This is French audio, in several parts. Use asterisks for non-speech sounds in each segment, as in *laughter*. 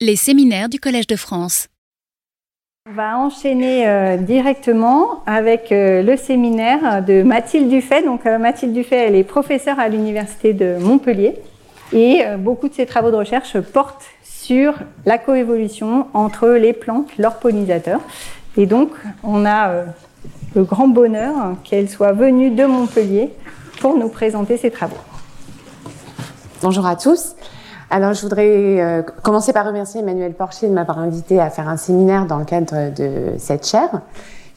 Les séminaires du Collège de France. On va enchaîner euh, directement avec euh, le séminaire de Mathilde Dufay. Donc euh, Mathilde Dufay, elle est professeure à l'université de Montpellier et beaucoup de ses travaux de recherche portent sur la coévolution entre les plantes, leurs pollinisateurs. Et donc on a le grand bonheur qu'elle soit venue de Montpellier pour nous présenter ses travaux. Bonjour à tous. Alors, je voudrais euh, commencer par remercier Emmanuel Porcher de m'avoir invité à faire un séminaire dans le cadre de cette chaire.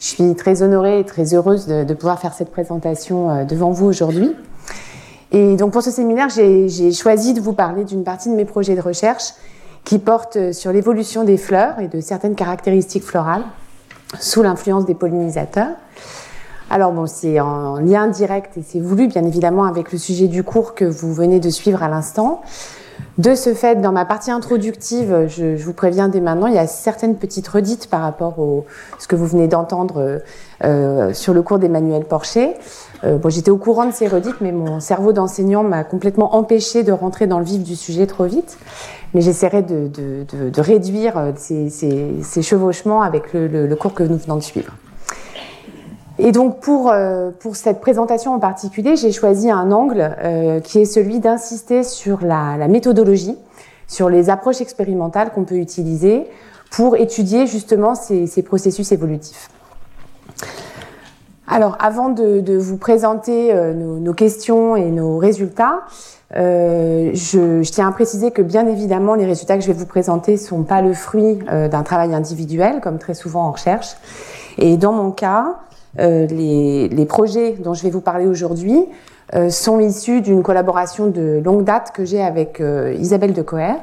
Je suis très honorée et très heureuse de, pouvoir faire cette présentation euh, devant vous aujourd'hui. Et donc, pour ce séminaire, j'ai choisi de vous parler d'une partie de mes projets de recherche qui portent sur l'évolution des fleurs et de certaines caractéristiques florales sous l'influence des pollinisateurs. Alors bon, c'est en lien direct et c'est voulu bien évidemment avec le sujet du cours que vous venez de suivre à l'instant. De ce fait, dans ma partie introductive, je, vous préviens dès maintenant, il y a certaines petites redites par rapport à ce que vous venez d'entendre euh, sur le cours d'Emmanuel Porcher. Euh, bon, j'étais au courant de ces redites, mais mon cerveau d'enseignant m'a complètement empêché de rentrer dans le vif du sujet trop vite. Mais j'essaierai de, réduire euh, ces, chevauchements avec le cours que nous venons de suivre. Et donc pour, euh, pour cette présentation en particulier, j'ai choisi un angle euh, qui est celui d'insister sur la, méthodologie, sur les approches expérimentales qu'on peut utiliser pour étudier justement ces, ces processus évolutifs. Alors avant de, vous présenter euh, nos, questions et nos résultats, je, je, tiens à préciser que bien évidemment les résultats que je vais vous présenter sont pas le fruit d'un travail individuel comme très souvent en recherche. Et dans mon cas, les, les, projets dont je vais vous parler aujourd'hui euh, sont issus d'une collaboration de longue date que j'ai avec euh, Isabelle de Coer,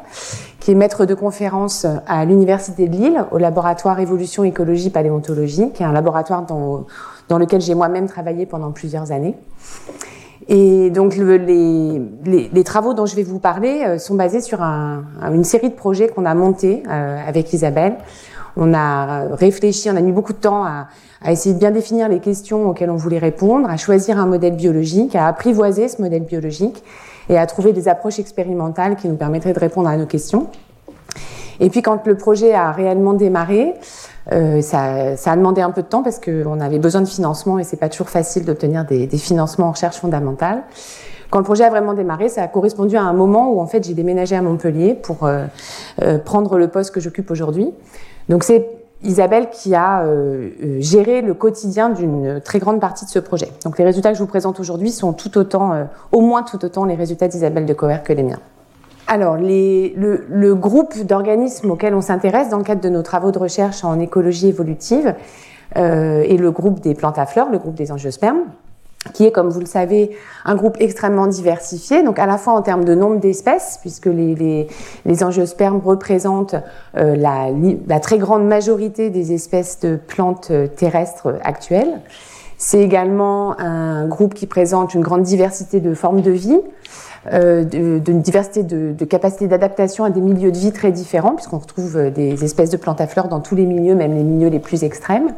qui est maître de conférence à l'Université de Lille, au laboratoire Évolution, Écologie, Paléontologie, qui est un laboratoire dans, dans lequel j'ai moi-même travaillé pendant plusieurs années. Et donc le, les, les, les, travaux dont je vais vous parler sont basés sur un, une série de projets qu'on a montés avec Isabelle. On a réfléchi, on a mis beaucoup de temps à, essayer de bien définir les questions auxquelles on voulait répondre, à choisir un modèle biologique, à apprivoiser ce modèle biologique et à trouver des approches expérimentales qui nous permettraient de répondre à nos questions. Et puis quand le projet a réellement démarré, euh, ça, a demandé un peu de temps parce qu'on avait besoin de financement et c'est pas toujours facile d'obtenir des, des, financements en recherche fondamentale. Quand le projet a vraiment démarré, ça a correspondu à un moment où en fait j'ai déménagé à Montpellier pour euh, euh, prendre le poste que j'occupe aujourd'hui. Donc c'est Isabelle qui a euh, euh, géré le quotidien d'une très grande partie de ce projet. Donc les résultats que je vous présente aujourd'hui sont tout autant, euh, au moins tout autant les résultats d'Isabelle de Coer que les miens. Alors, le, groupe d'organismes auxquels on s'intéresse dans le cadre de nos travaux de recherche en écologie évolutive est le groupe des plantes à fleurs, le groupe des angiospermes qui est, comme vous le savez, un groupe extrêmement diversifié, donc à la fois en termes de nombre d'espèces, puisque les, les, les angiospermes représentent euh, la, la, très grande majorité des espèces de plantes euh, terrestres actuelles. C'est également un groupe qui présente une grande diversité de formes de vie, euh, d'une diversité de, de capacités d'adaptation à des milieux de vie très différents, puisqu'on retrouve euh, des espèces de plantes à fleurs dans tous les milieux, même les milieux les plus extrêmes.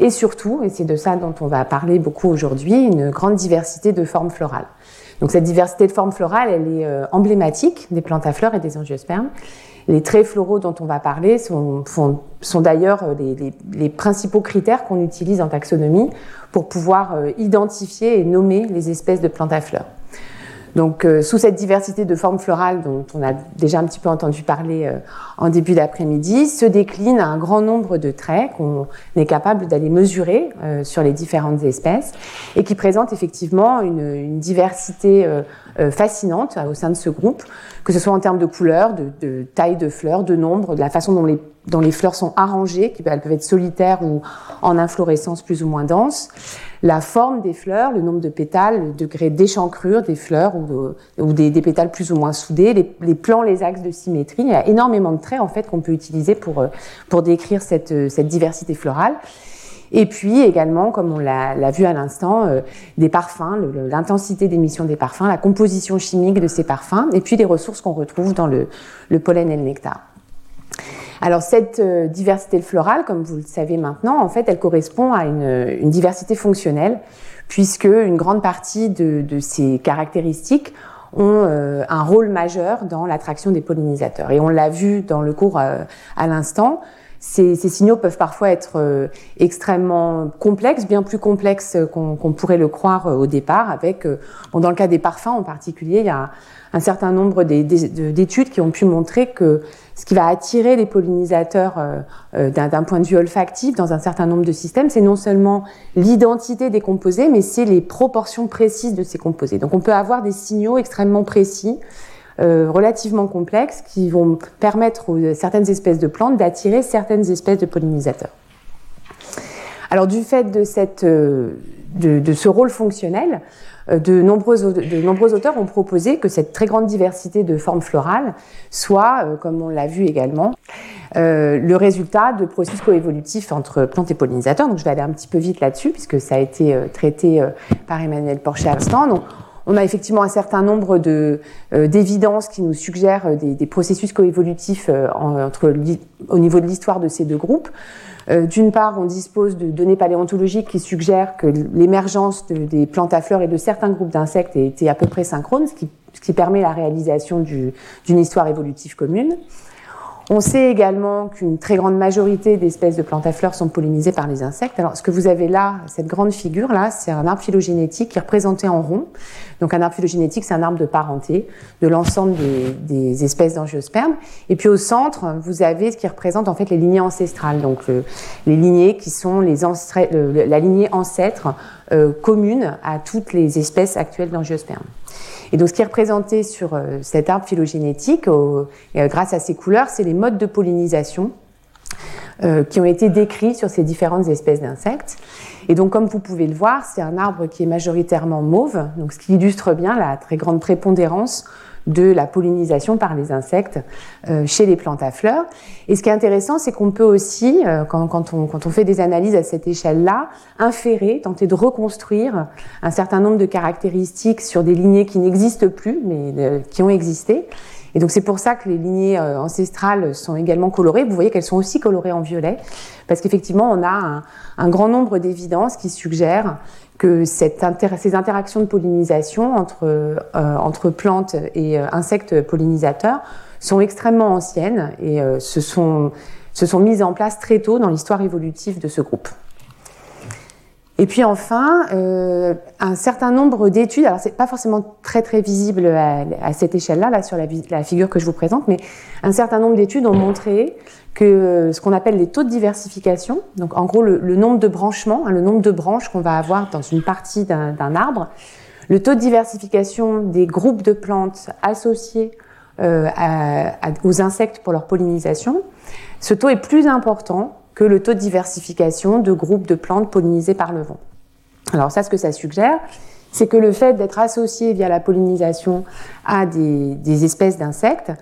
Et surtout, et c'est de ça dont on va parler beaucoup aujourd'hui, une grande diversité de formes florales. Donc cette diversité de formes florales, elle est euh, emblématique des plantes à fleurs et des angiospermes. Les traits floraux dont on va parler sont, d'ailleurs euh, les, principaux critères qu'on utilise en taxonomie pour pouvoir euh, identifier et nommer les espèces de plantes à fleurs. Donc, euh, sous cette diversité de formes florales dont on a déjà un petit peu entendu parler euh, en début d'après-midi, se décline un grand nombre de traits qu'on est capable d'aller mesurer euh, sur les différentes espèces et qui présentent effectivement une, une diversité euh, euh, fascinante au sein de ce groupe, que ce soit en termes de couleur, de, de taille de fleurs, de nombre, de la façon dont les dont les fleurs sont arrangées, qui elles peuvent être solitaires ou en inflorescence plus ou moins dense, la forme des fleurs, le nombre de pétales, le degré d'échancrure des fleurs ou, des, pétales plus ou moins soudés, les, les, plans, les axes de symétrie. Il y a énormément de traits en fait qu'on peut utiliser pour, euh, pour décrire cette, euh, cette diversité florale. Et puis également, comme on l'a vu à l'instant, euh, des parfums, l'intensité d'émission des parfums, la composition chimique de ces parfums, et puis les ressources qu'on retrouve dans le, le pollen et le nectar. Alors cette euh, diversité florale, comme vous le savez maintenant, en fait, elle correspond à une, une diversité fonctionnelle, puisque une grande partie de, de, ces caractéristiques ont un rôle majeur dans l'attraction des pollinisateurs. Et on l'a vu dans le cours à l'instant, ces, signaux peuvent parfois être extrêmement complexes, bien plus complexes qu'on pourrait le croire au départ. Avec, dans le cas des parfums en particulier, il y a un certain nombre d'études qui ont pu montrer que ce qui va attirer les pollinisateurs euh, euh, d'un point de vue olfactif dans un certain nombre de systèmes, c'est non seulement l'identité des composés, mais c'est les proportions précises de ces composés. Donc on peut avoir des signaux extrêmement précis, euh, relativement complexes, qui vont permettre aux certaines espèces de plantes d'attirer certaines espèces de pollinisateurs. Alors du fait de, ce rôle fonctionnel, de nombreux, de nombreux auteurs ont proposé que cette très grande diversité de formes florales soit, euh, comme on l'a vu également, euh, le résultat de processus coévolutifs entre plantes et pollinisateurs. Donc je vais aller un petit peu vite là-dessus, puisque ça a été traité par Emmanuel Porcher à l'instant. On a effectivement un certain nombre de d'évidences qui nous suggèrent des, des processus coévolutifs entre au niveau de l'histoire de ces deux groupes. Euh, d'une part, on dispose de données paléontologiques qui suggèrent que l'émergence des plantes à fleurs et de certains groupes d'insectes était à peu près synchrone, ce qui permet la réalisation d'une histoire évolutive commune. On sait également qu'une très grande majorité d'espèces de plantes à fleurs sont pollinisées par les insectes. Alors, ce que vous avez là, cette grande figure là, c'est un arbre phylogénétique qui est représenté en rond. Donc, un arbre phylogénétique, c'est un arbre de parenté de l'ensemble des, des, espèces d'angiospermes. Et puis, au centre, vous avez ce qui représente en fait les lignées ancestrales. Donc, les lignées qui sont les la lignée ancêtre euh, commune à toutes les espèces actuelles d'angiospermes. Et donc, ce qui est représenté sur euh, cet arbre phylogénétique, euh, grâce à ces couleurs, c'est les modes de pollinisation euh, qui ont été décrits sur ces différentes espèces d'insectes. Et donc, comme vous pouvez le voir, c'est un arbre qui est majoritairement mauve, donc ce qui illustre bien la très grande prépondérance de la pollinisation par les insectes euh, chez les plantes à fleurs. Et ce qui est intéressant, c'est qu'on peut aussi, euh, quand, quand, on, quand, on, fait des analyses à cette échelle-là, inférer, tenter de reconstruire un certain nombre de caractéristiques sur des lignées qui n'existent plus, mais euh, qui ont existé. Et donc c'est pour ça que les lignées ancestrales sont également colorées. Vous voyez qu'elles sont aussi colorées en violet, parce qu'effectivement on a un, grand nombre d'évidences qui suggèrent que ces interactions de pollinisation entre, euh, plantes et euh, insectes pollinisateurs sont extrêmement anciennes et euh, se, sont, se sont mises en place très tôt dans l'histoire évolutive de ce groupe. Et puis enfin, un certain nombre d'études, alors c'est pas forcément très très visible à, cette échelle-là, là sur la, figure que je vous présente, mais un certain nombre d'études ont montré que ce qu'on appelle les taux de diversification, donc en gros le, nombre de branchements, hein, le nombre de branches qu'on va avoir dans une partie d'un arbre, le taux de diversification des groupes de plantes associés euh, aux insectes pour leur pollinisation, ce taux est plus important que le taux de diversification de groupes de plantes pollinisées par le vent. Alors ça, ce que ça suggère, c'est que le fait d'être associé via la pollinisation à des, espèces d'insectes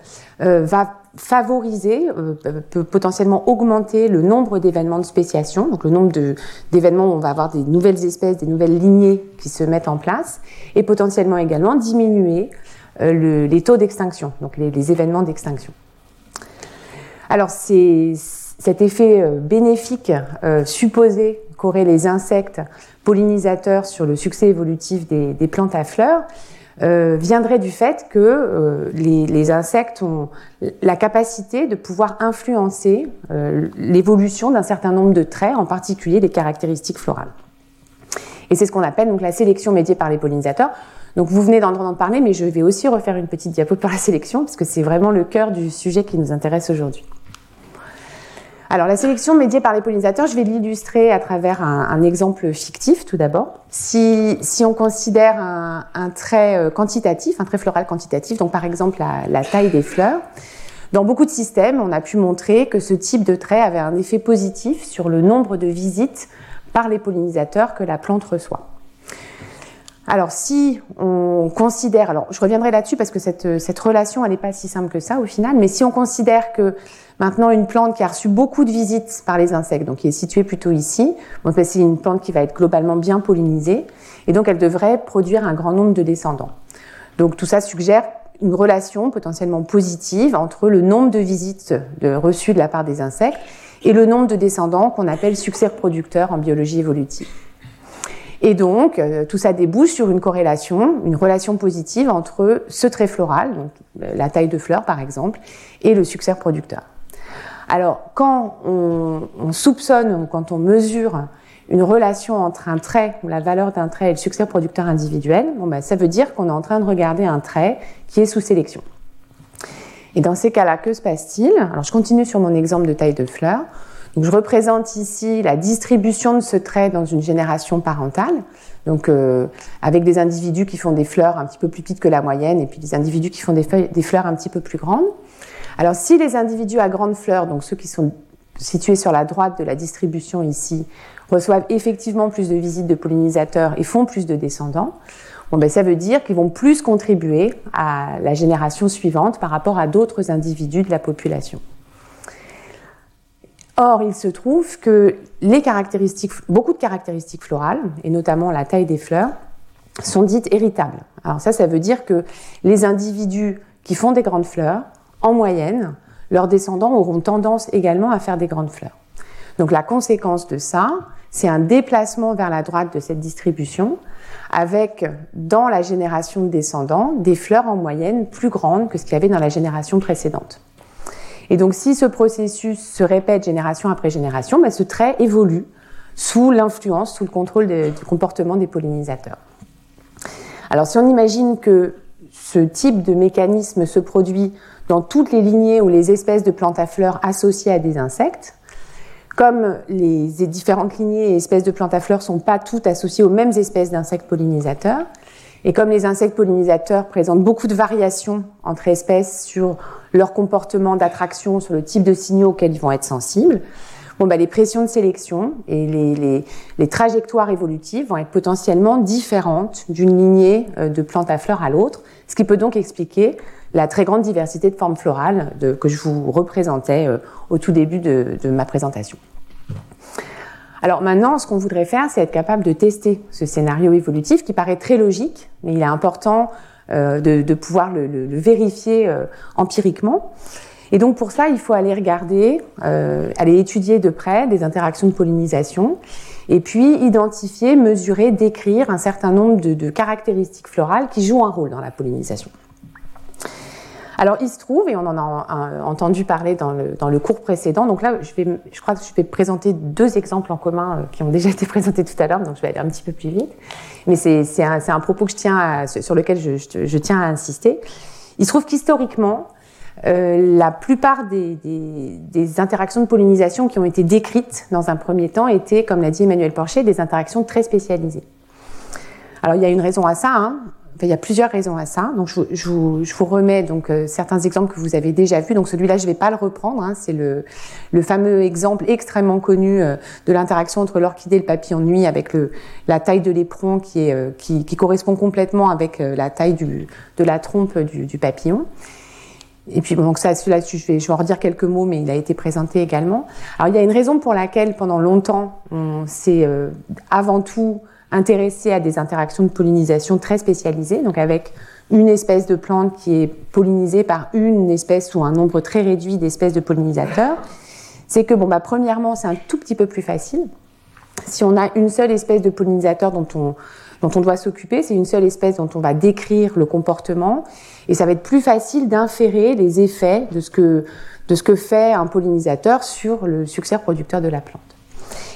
euh, va favoriser, euh, peut potentiellement augmenter le nombre d'événements de spéciation, donc le nombre d'événements où on va avoir des nouvelles espèces, des nouvelles lignées qui se mettent en place, et potentiellement également diminuer euh, le, les taux d'extinction, donc les, les événements d'extinction. Alors c'est cet effet euh, bénéfique supposé qu'auraient les insectes pollinisateurs sur le succès évolutif des, des plantes à fleurs euh, viendrait du fait que euh, les, les, insectes ont la capacité de pouvoir influencer euh, l'évolution d'un certain nombre de traits, en particulier des caractéristiques florales. Et c'est ce qu'on appelle donc la sélection médiée par les pollinisateurs. Donc vous venez d'en entendre parler, mais je vais aussi refaire une petite diapo par la sélection, parce que c'est vraiment le cœur du sujet qui nous intéresse aujourd'hui. Alors la sélection médiée par les pollinisateurs, je vais l'illustrer à travers un, exemple fictif tout d'abord. Si, on considère un, trait euh, quantitatif, un trait floral quantitatif, donc par exemple la, taille des fleurs, dans beaucoup de systèmes, on a pu montrer que ce type de trait avait un effet positif sur le nombre de visites par les pollinisateurs que la plante reçoit. Alors si on considère, alors je reviendrai là-dessus parce que cette, cette relation elle n'est pas si simple que ça au final, mais si on considère que Maintenant, une plante qui a reçu beaucoup de visites par les insectes, donc qui est située plutôt ici, ben, c'est une plante qui va être globalement bien pollinisée, et donc elle devrait produire un grand nombre de descendants. Donc tout ça suggère une relation potentiellement positive entre le nombre de visites reçues de la part des insectes et le nombre de descendants qu'on appelle succès reproducteurs en biologie évolutive. Et donc, euh, tout ça débouche sur une corrélation, une relation positive entre ce trait floral, donc la taille de fleur par exemple, et le succès reproducteur. Alors, quand on, soupçonne ou quand on mesure une relation entre un trait, ou la valeur d'un trait et le succès producteur individuel, bon ben, ça veut dire qu'on est en train de regarder un trait qui est sous sélection. Et dans ces cas-là, que se passe-t-il? Alors, je continue sur mon exemple de taille de fleur. Je représente ici la distribution de ce trait dans une génération parentale, donc euh, avec des individus qui font des fleurs un petit peu plus petites que la moyenne et puis des individus qui font des fleurs un petit peu plus grandes. Alors si les individus à grandes fleurs, donc ceux qui sont situés sur la droite de la distribution ici, reçoivent effectivement plus de visites de pollinisateurs et font plus de descendants, bon ben ça veut dire qu'ils vont plus contribuer à la génération suivante par rapport à d'autres individus de la population. Or, il se trouve que caractéristiques, beaucoup de caractéristiques florales, et notamment la taille des fleurs, sont dites héritables. Alors ça, ça veut dire que les individus qui font des grandes fleurs, en moyenne, leurs descendants auront tendance également à faire des grandes fleurs. Donc la conséquence de ça, c'est un déplacement vers la droite de cette distribution, avec dans la génération de descendants des fleurs en moyenne plus grandes que ce qu'il y avait dans la génération précédente. Et donc, si ce processus se répète génération après génération, ben, ce trait évolue sous l'influence, sous le contrôle du comportement des pollinisateurs. Alors, si on imagine que ce type de mécanisme se produit dans toutes les lignées ou les espèces de plantes à fleurs associées à des insectes, comme les différentes lignées et espèces de plantes à fleurs ne sont pas toutes associées aux mêmes espèces d'insectes pollinisateurs, et comme les insectes pollinisateurs présentent beaucoup de variations entre espèces sur leur comportement d'attraction, sur le type de signaux auxquels ils vont être sensibles, bon, bah, les pressions de sélection et les, les, trajectoires évolutives vont être potentiellement différentes d'une lignée euh, de plantes à fleurs à l'autre, ce qui peut donc expliquer la très grande diversité de formes florales de, que je vous représentais euh, au tout début de, de ma présentation. Alors maintenant, ce qu'on voudrait faire, c'est être capable de tester ce scénario évolutif qui paraît très logique, mais il est important euh, de, pouvoir le, vérifier euh, empiriquement. Et donc pour ça, il faut aller regarder, euh, aller étudier de près des interactions de pollinisation, et puis identifier, mesurer, décrire un certain nombre de caractéristiques florales qui jouent un rôle dans la pollinisation. Alors, il se trouve, et on en a entendu parler dans le, cours précédent, donc là, je, vais, je crois que je vais présenter deux exemples en commun euh, qui ont déjà *laughs* été présentés tout à l'heure, donc je vais aller un petit peu plus vite. Mais c'est un, propos que je tiens sur lequel je, tiens à insister. Il se trouve qu'historiquement, euh, la plupart des, des, interactions de pollinisation qui ont été décrites dans un premier temps étaient, comme l'a dit Emmanuel Porcher, des interactions très spécialisées. Alors il y a une raison à ça. Hein il y a plusieurs raisons à ça. Donc, je, je, vous, je vous, remets donc euh, certains exemples que vous avez déjà vus. Donc, celui-là, je ne vais pas le reprendre. Hein. C'est le, le, fameux exemple extrêmement connu euh, de l'interaction entre l'orchidée et le papillon nuit avec le, la taille de l'éperon qui, est, euh, qui, qui, correspond complètement avec la taille du, de la trompe du, du papillon. Et puis, bon, donc ça, celui-là, je vais, je vais en redire quelques mots, mais il a été présenté également. Alors, il y a une raison pour laquelle, pendant longtemps, on s'est avant tout intéressé à des interactions de pollinisation très spécialisées, donc avec une espèce de plante qui est pollinisée par une espèce ou un nombre très réduit d'espèces de pollinisateurs, c'est que, bon, bah, premièrement, c'est un tout petit peu plus facile. Si on a une seule espèce de pollinisateur dont on, doit s'occuper, c'est une seule espèce dont on va décrire le comportement, et ça va être plus facile d'inférer les effets de ce que, de ce que fait un pollinisateur sur le succès reproducteur de la plante.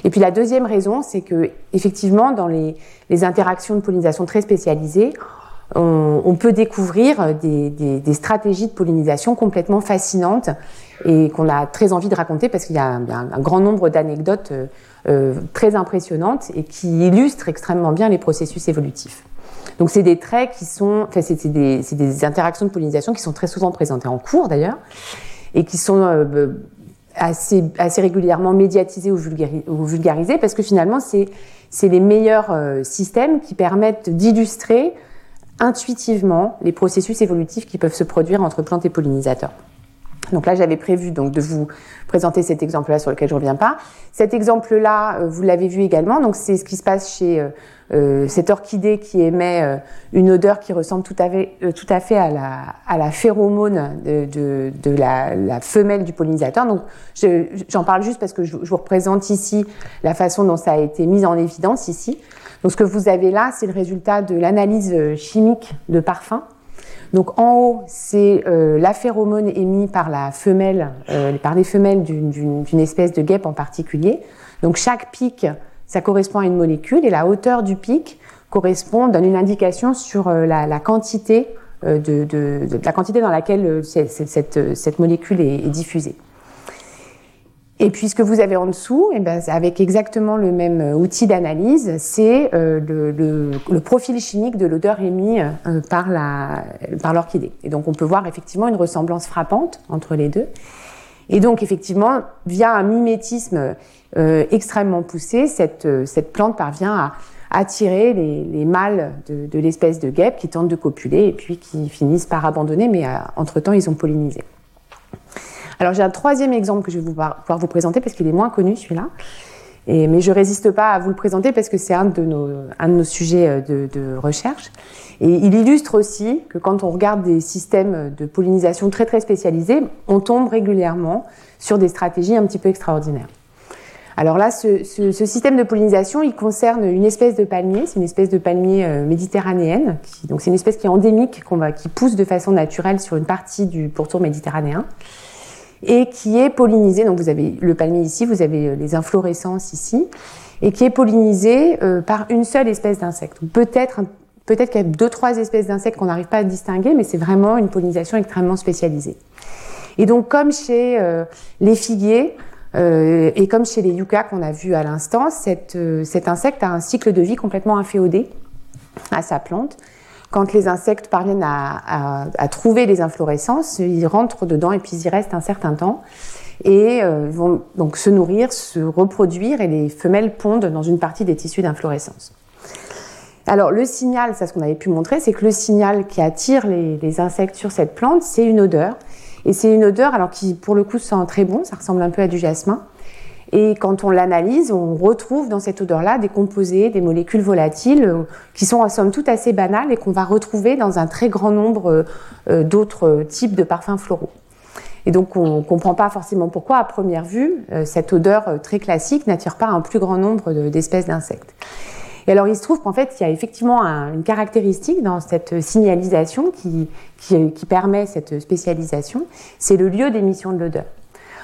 Et puis la deuxième raison, c'est que effectivement, dans les, interactions de pollinisation très spécialisées, on, peut découvrir des, stratégies de pollinisation complètement fascinantes et qu'on a très envie de raconter parce qu'il y a un, grand nombre d'anecdotes euh, euh, très impressionnantes et qui illustrent extrêmement bien les processus évolutifs. Donc c'est des traits qui sont, enfin c'est des, interactions de pollinisation qui sont très souvent présentées en cours d'ailleurs et qui sont euh, assez, assez régulièrement médiatisé ou, vulgarisé, parce que finalement, c'est les meilleurs euh, systèmes qui permettent d'illustrer intuitivement les processus évolutifs qui peuvent se produire entre plantes et pollinisateurs. Donc là, j'avais prévu donc de vous présenter cet exemple-là sur lequel je reviens pas. Cet exemple-là, vous l'avez vu également. Donc c'est ce qui se passe chez euh, cette orchidée qui émet euh, une odeur qui ressemble tout à fait, euh, tout à, fait à, la, à la phéromone de, de, de la, la, femelle du pollinisateur. Donc j'en parle juste parce que je, je, vous représente ici la façon dont ça a été mis en évidence ici. Donc ce que vous avez là, c'est le résultat de l'analyse chimique de parfum. Donc en haut, c'est euh, la phéromone émise par la femelle, euh, par les femelles d'une espèce de guêpe en particulier. Donc chaque pic ça correspond à une molécule et la hauteur du pic correspond, donne une indication sur euh, la, quantité euh, de, la quantité dans laquelle cette, cette, molécule est, diffusée. Et puis ce que vous avez en dessous, eh ben, avec exactement le même outil d'analyse, c'est euh, le, le, le, profil chimique de l'odeur émise euh, par la par l'orchidée. Et donc on peut voir effectivement une ressemblance frappante entre les deux. Et donc effectivement, via un mimétisme euh, extrêmement poussée, cette, euh, cette plante parvient à attirer les, les mâles de, de l'espèce de guêpe qui tentent de copuler et puis qui finissent par abandonner, mais euh, entre-temps, ils ont pollinisé. Alors j'ai un troisième exemple que je vais vous pouvoir vous présenter parce qu'il est moins connu celui-là. Mais je résiste pas à vous le présenter parce que c'est un de nos, un de nos sujets de, de, recherche. Et il illustre aussi que quand on regarde des systèmes de pollinisation très très spécialisés, on tombe régulièrement sur des stratégies un petit peu extraordinaires. Alors là, ce, système de pollinisation, il concerne une espèce de palmier, c'est une espèce de palmier euh, méditerranéenne, donc c'est une espèce qui est endémique, qui pousse de façon naturelle sur une partie du pourtour méditerranéen, et qui est pollinisé. Donc vous avez le palmier ici, vous avez euh, les inflorescences ici, et qui est pollinisé euh, par une seule espèce d'insecte. Peut-être peut-être qu'il y a deux trois espèces d'insectes qu'on n'arrive pas à distinguer, mais c'est vraiment une pollinisation extrêmement spécialisée. Et donc comme chez euh, les figuiers, et comme chez les yuccas qu'on a vu à l'instant, cet insecte a un cycle de vie complètement inféodé à sa plante. Quand les insectes parviennent à, trouver les inflorescences, ils rentrent dedans et puis ils y restent un certain temps et euh, vont donc se nourrir, se reproduire et les femelles pondent dans une partie des tissus d'inflorescence. Alors le signal, c'est ce qu'on avait pu montrer, c'est que le signal qui attire les, les insectes sur cette plante, c'est une odeur et c'est une odeur, alors qui pour le coup sent très bon, ça ressemble un peu à du jasmin. Et quand on l'analyse, on retrouve dans cette odeur-là des composés, des molécules volatiles euh, qui sont en somme tout assez banales et qu'on va retrouver dans un très grand nombre euh, euh, d'autres types de parfums floraux. Et donc on ne comprend pas forcément pourquoi, à première vue, cette odeur très classique n'attire pas un plus grand nombre d'espèces d'insectes. Et alors, il se trouve qu'en fait, il y a effectivement un, une caractéristique dans cette signalisation qui, qui permet cette spécialisation, c'est le lieu d'émission de l'odeur.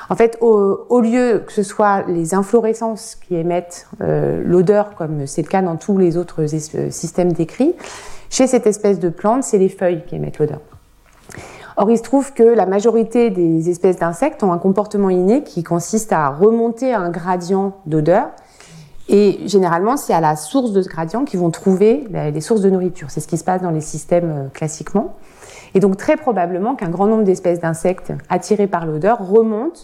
En fait, au, lieu que ce soit les inflorescences qui émettent euh, l'odeur, comme c'est le cas dans tous les autres systèmes décrits, chez cette espèce de plante, c'est les feuilles qui émettent l'odeur. Or, il se trouve que la majorité des espèces d'insectes ont un comportement inné qui consiste à remonter un gradient d'odeur et généralement, c'est à la source de ce gradient qu'ils vont trouver les sources de nourriture. C'est ce qui se passe dans les systèmes euh, classiquement. Et donc très probablement qu'un grand nombre d'espèces d'insectes attirés par l'odeur remontent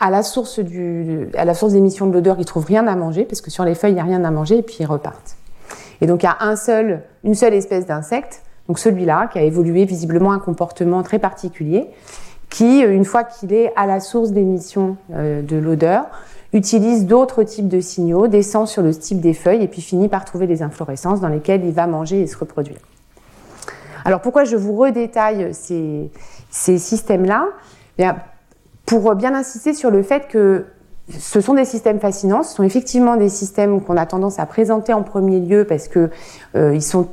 à la source du, à la source d'émission de l'odeur, ils trouvent rien à manger parce que sur les feuilles il n'y a rien à manger et puis ils repartent. Et donc il y a un seul, une seule espèce d'insecte, donc celui-là qui a évolué visiblement un comportement très particulier, qui une fois qu'il est à la source d'émission euh, de l'odeur, utilise d'autres types de signaux, descend sur le type des feuilles et puis finit par trouver des inflorescences dans lesquelles il va manger et se reproduire. Alors pourquoi je vous redétaille ces, ces systèmes-là? Eh Pour bien insister sur le fait que ce sont des systèmes fascinants, ce sont effectivement des systèmes qu'on a tendance à présenter en premier lieu parce que euh, ils, sont,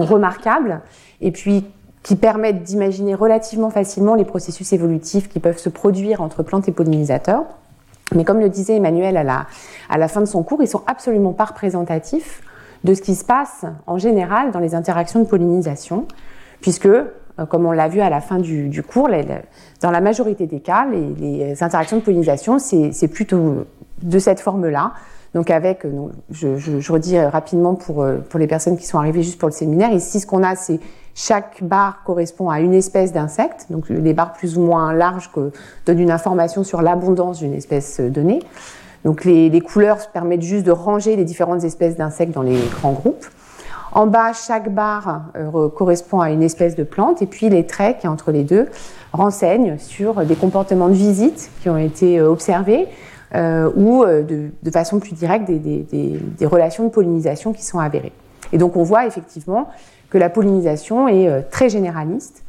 remarquables et puis qui permettent d'imaginer relativement facilement les processus évolutifs qui peuvent se produire entre plantes et pollinisateurs. Mais comme le disait Emmanuel à la, à la fin de son cours, ils sont absolument pas représentatifs de ce qui se passe en général dans les interactions de pollinisation, puisque, comme on l'a vu à la fin du, cours, dans la majorité des cas, les, interactions de pollinisation, c'est plutôt de cette forme-là. Donc avec, euh, je, je, redis rapidement pour, euh, pour les personnes qui sont arrivées juste pour le séminaire, ici ce qu'on a, c'est chaque barre correspond à une espèce d'insecte, donc les barres plus ou moins larges que donnent une information sur l'abondance d'une espèce donnée. Donc les, les, couleurs permettent juste de ranger les différentes espèces d'insectes dans les grands groupes. En bas, chaque barre euh, correspond à une espèce de plante, et puis les traits qui entre les deux renseignent sur des comportements de visite qui ont été euh, observés, euh, ou de, façon plus directe des, relations de pollinisation qui sont avérées. Et donc on voit effectivement que la pollinisation est très généraliste,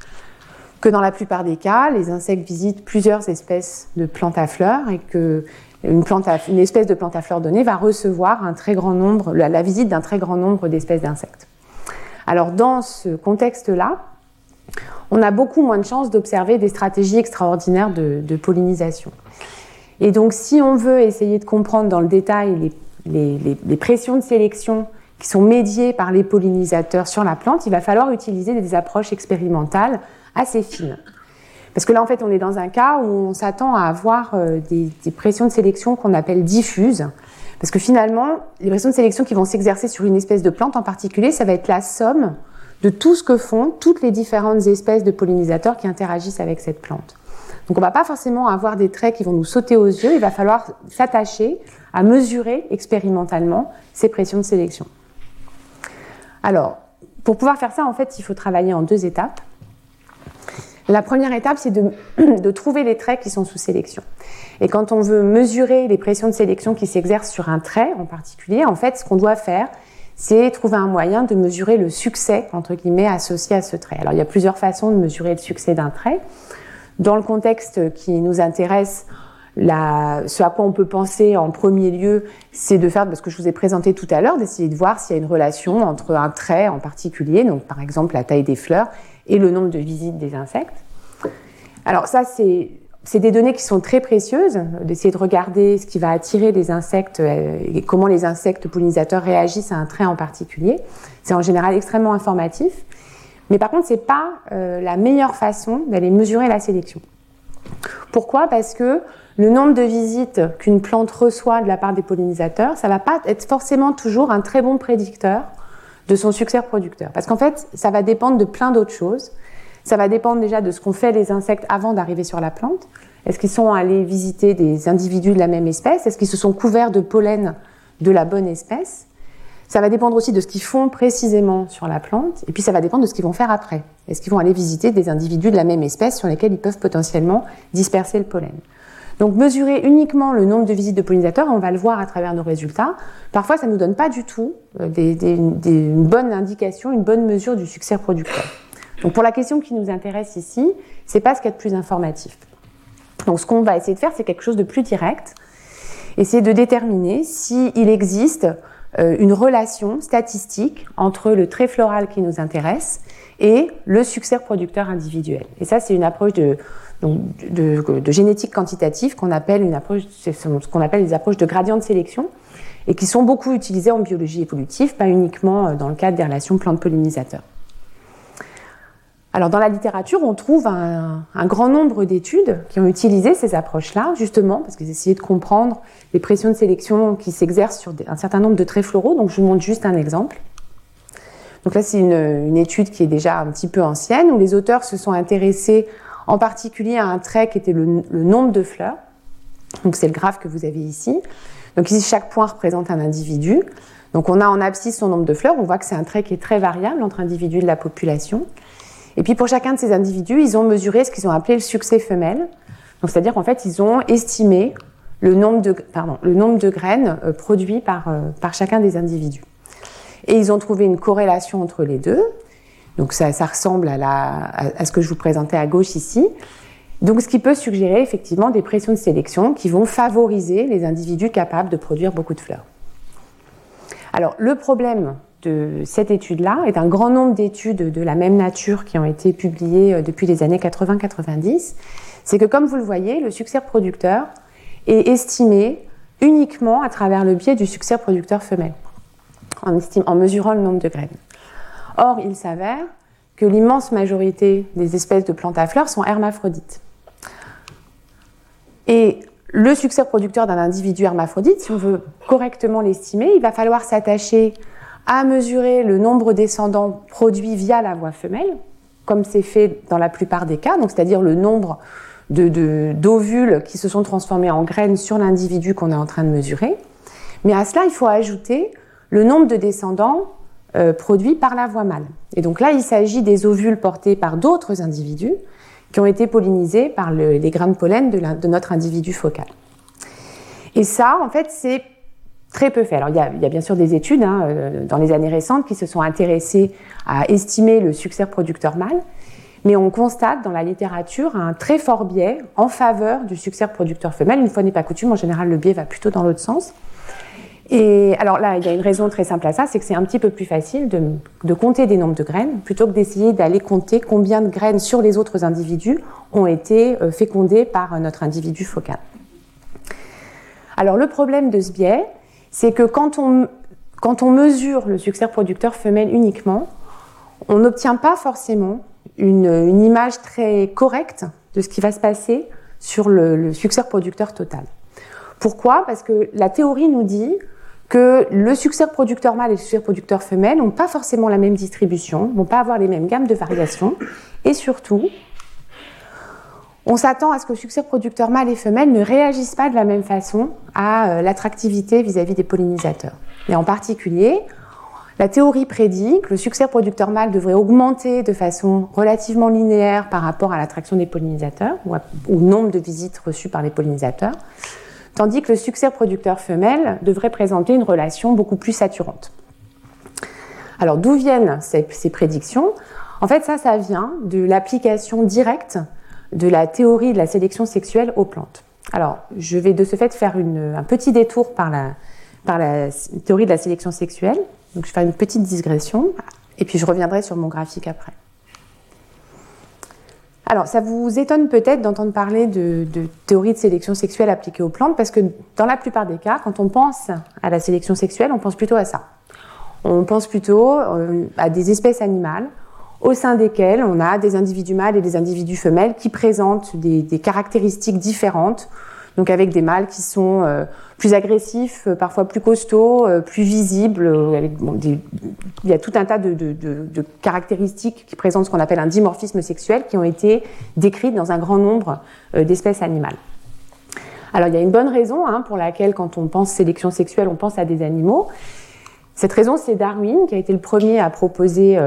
que dans la plupart des cas, les insectes visitent plusieurs espèces de plantes à fleurs et que une, espèce de plante à fleurs donnée va recevoir un très grand nombre, la, visite d'un très grand nombre d'espèces d'insectes. Alors dans ce contexte-là, on a beaucoup moins de chances d'observer des stratégies extraordinaires de, pollinisation. Et donc si on veut essayer de comprendre dans le détail les, pressions de sélection qui sont médiées par les pollinisateurs sur la plante, il va falloir utiliser des approches expérimentales assez fines. Parce que là, en fait, on est dans un cas où on s'attend à avoir euh, des, pressions de sélection qu'on appelle diffuses. Parce que finalement, les pressions de sélection qui vont s'exercer sur une espèce de plante en particulier, ça va être la somme de tout ce que font toutes les différentes espèces de pollinisateurs qui interagissent avec cette plante. Donc on ne va pas forcément avoir des traits qui vont nous sauter aux yeux, il va falloir s'attacher à mesurer expérimentalement ces pressions de sélection. Alors, pour pouvoir faire ça, en fait, il faut travailler en deux étapes. La première étape, c'est *clears throat* de, trouver les traits qui sont sous sélection. Et quand on veut mesurer les pressions de sélection qui s'exercent sur un trait en particulier, en fait, ce qu'on doit faire, c'est trouver un moyen de mesurer le succès, entre guillemets, associé à ce trait. Alors, il y a plusieurs façons de mesurer le succès d'un trait. Dans le contexte qui nous intéresse, ce à quoi on peut penser en premier lieu, c'est de faire, ce que je vous ai présenté tout à l'heure, d'essayer de voir s'il y a une relation entre un trait en particulier, donc par exemple la taille des fleurs, et le nombre de visites des insectes. Alors ça, c'est des données qui sont très précieuses, d'essayer de regarder ce qui va attirer les insectes euh, et comment les insectes pollinisateurs réagissent à un trait en particulier. C'est en général extrêmement informatif. Mais par contre, ce n'est pas euh, la meilleure façon d'aller mesurer la sélection. Pourquoi? Parce que le nombre de visites qu'une plante reçoit de la part des pollinisateurs, ça ne va pas être forcément toujours un très bon prédicteur de son succès producteur. Parce qu'en fait, ça va dépendre de plein d'autres choses. Ça va dépendre déjà de ce qu'ont fait les insectes avant d'arriver sur la plante. Est-ce qu'ils sont allés visiter des individus de la même espèce? Est-ce qu'ils se sont couverts de pollen de la bonne espèce? Ça va dépendre aussi de ce qu'ils font précisément sur la plante. Et puis ça va dépendre de ce qu'ils vont faire après. Est-ce qu'ils vont aller visiter des individus de la même espèce sur lesquels ils peuvent potentiellement disperser le pollen? Donc mesurer uniquement le nombre de visites de pollinisateurs, on va le voir à travers nos résultats, parfois ça ne nous donne pas du tout euh, des, une bonne indication, une bonne mesure du succès producteur. Donc pour la question qui nous intéresse ici, c'est pas ce qu'il y a de plus informatif. Donc ce qu'on va essayer de faire, c'est quelque chose de plus direct, essayer de déterminer s'il existe euh, une relation statistique entre le trait floral qui nous intéresse et le succès producteur individuel. Et ça, c'est une approche de, de, génétique quantitative qu'on appelle ce qu'on appelle les approches de gradient de sélection et qui sont beaucoup utilisées en biologie évolutive, pas uniquement euh, dans le cadre des relations plantes-pollinisateurs. Alors dans la littérature, on trouve un, grand nombre d'études qui ont utilisé ces approches-là, justement parce qu'ils essayaient de comprendre les pressions de sélection qui s'exercent sur un certain nombre de traits floraux. Donc je vous montre juste un exemple. Donc là, c'est une, étude qui est déjà un petit peu ancienne, où les auteurs se sont intéressés en particulier à un trait qui était le, nombre de fleurs. Donc c'est le graphe que vous avez ici. Donc ici, chaque point représente un individu. Donc on a en abscisse son nombre de fleurs. On voit que c'est un trait qui est très variable entre individus de la population. Et puis pour chacun de ces individus, ils ont mesuré ce qu'ils ont appelé le succès femelle. Donc c'est-à-dire qu'en fait, ils ont estimé le nombre de, graines euh, produits par, euh, par chacun des individus. Et ils ont trouvé une corrélation entre les deux. Donc ça, ressemble à, ce que je vous présentais à gauche ici. Donc ce qui peut suggérer effectivement des pressions de sélection qui vont favoriser les individus capables de produire beaucoup de fleurs. Alors le problème de cette étude-là est un grand nombre d'études de la même nature qui ont été publiées euh, depuis les années 80-90, c'est que comme vous le voyez, le succès producteur est estimé uniquement à travers le biais du succès producteur femelle, en mesurant le nombre de graines. Or, il s'avère que l'immense majorité des espèces de plantes à fleurs sont hermaphrodites. Et le succès producteur d'un individu hermaphrodite, si on veut correctement l'estimer, il va falloir s'attacher à mesurer le nombre descendants produits via la voie femelle, comme c'est fait dans la plupart des cas, c'est-à-dire le nombre d'ovules qui se sont transformés en graines sur l'individu qu'on est en train de mesurer. Mais à cela, il faut ajouter le nombre de descendants euh, produits par la voie mâle. Et donc là, il s'agit des ovules portés par d'autres individus qui ont été pollinisés par les grains de pollen de, notre individu focal. Et ça, en fait, c'est très peu fait. Alors, il y a, bien sûr des études hein, euh, dans les années récentes qui se sont intéressées à estimer le succès producteur mâle, mais on constate dans la littérature un très fort biais en faveur du succès producteur femelle. Une fois n'est pas coutume, en général, le biais va plutôt dans l'autre sens. Et alors là, il y a une raison très simple à ça, c'est que c'est un petit peu plus facile de, compter des nombres de graines plutôt que d'essayer d'aller compter combien de graines sur les autres individus ont été euh, fécondées par notre individu focal. Alors le problème de ce biais, c'est que quand on, mesure le succès producteur femelle uniquement, on n'obtient pas forcément une, une, image très correcte de ce qui va se passer sur le, le succès producteur total. Pourquoi? Parce que la théorie nous dit que le succès producteur mâle et le succès producteur femelle n'ont pas forcément la même distribution, vont pas avoir les mêmes gammes de variations, et surtout, on s'attend à ce que le succès producteur mâle et femelle ne réagissent pas de la même façon à euh, l'attractivité vis-à-vis des pollinisateurs. Et en particulier, la théorie prédit que le succès producteur mâle devrait augmenter de façon relativement linéaire par rapport à l'attraction des pollinisateurs ou au nombre de visites reçues par les pollinisateurs, tandis que le succès producteur femelle devrait présenter une relation beaucoup plus saturante. Alors d'où viennent ces, prédictions? En fait, ça, ça vient de l'application directe de la théorie de la sélection sexuelle aux plantes. Alors, je vais de ce fait faire un petit détour par la, par la théorie de la sélection sexuelle. Donc, je vais faire une petite digression et puis je reviendrai sur mon graphique après. Alors, ça vous étonne peut-être d'entendre parler de, théorie de sélection sexuelle appliquée aux plantes, parce que dans la plupart des cas, quand on pense à la sélection sexuelle, on pense plutôt à ça. On pense plutôt euh, à des espèces animales au sein desquelles on a des individus mâles et des individus femelles qui présentent des caractéristiques différentes donc avec des mâles qui sont euh, plus agressifs, euh, parfois plus costauds, euh, plus visibles. il y a tout un tas de, caractéristiques qui présentent ce qu'on appelle un dimorphisme sexuel qui ont été décrites dans un grand nombre d'espèces animales. Alors il y a une bonne raison hein, pour laquelle quand on pense sélection sexuelle, on pense à des animaux. Cette raison, c'est Darwin qui a été le premier à proposer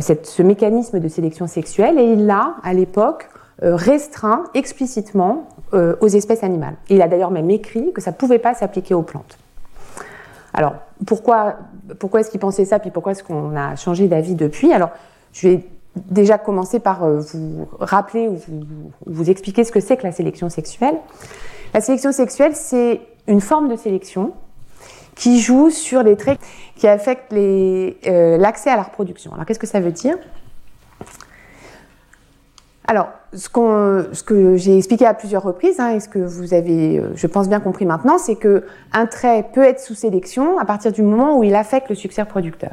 ce mécanisme de sélection sexuelle et il l'a, à l'époque, restreint explicitement euh, aux espèces animales. il a d'ailleurs même écrit que ça ne pouvait pas s'appliquer aux plantes. Alors, pourquoi, pourquoi est-ce qu'il pensait ça, puis pourquoi est-ce qu'on a changé d'avis depuis? Alors, je vais déjà commencer par euh, vous rappeler ou vous, expliquer ce que c'est que la sélection sexuelle. La sélection sexuelle, c'est une forme de sélection qui joue sur les traits qui affectent euh, l'accès à la reproduction. Alors, qu'est-ce que ça veut dire? Alors, ce, que j'ai expliqué à plusieurs reprises, hein, et ce que vous avez, euh, je pense, bien compris maintenant, c'est que un trait peut être sous sélection à partir du moment où il affecte le succès producteur.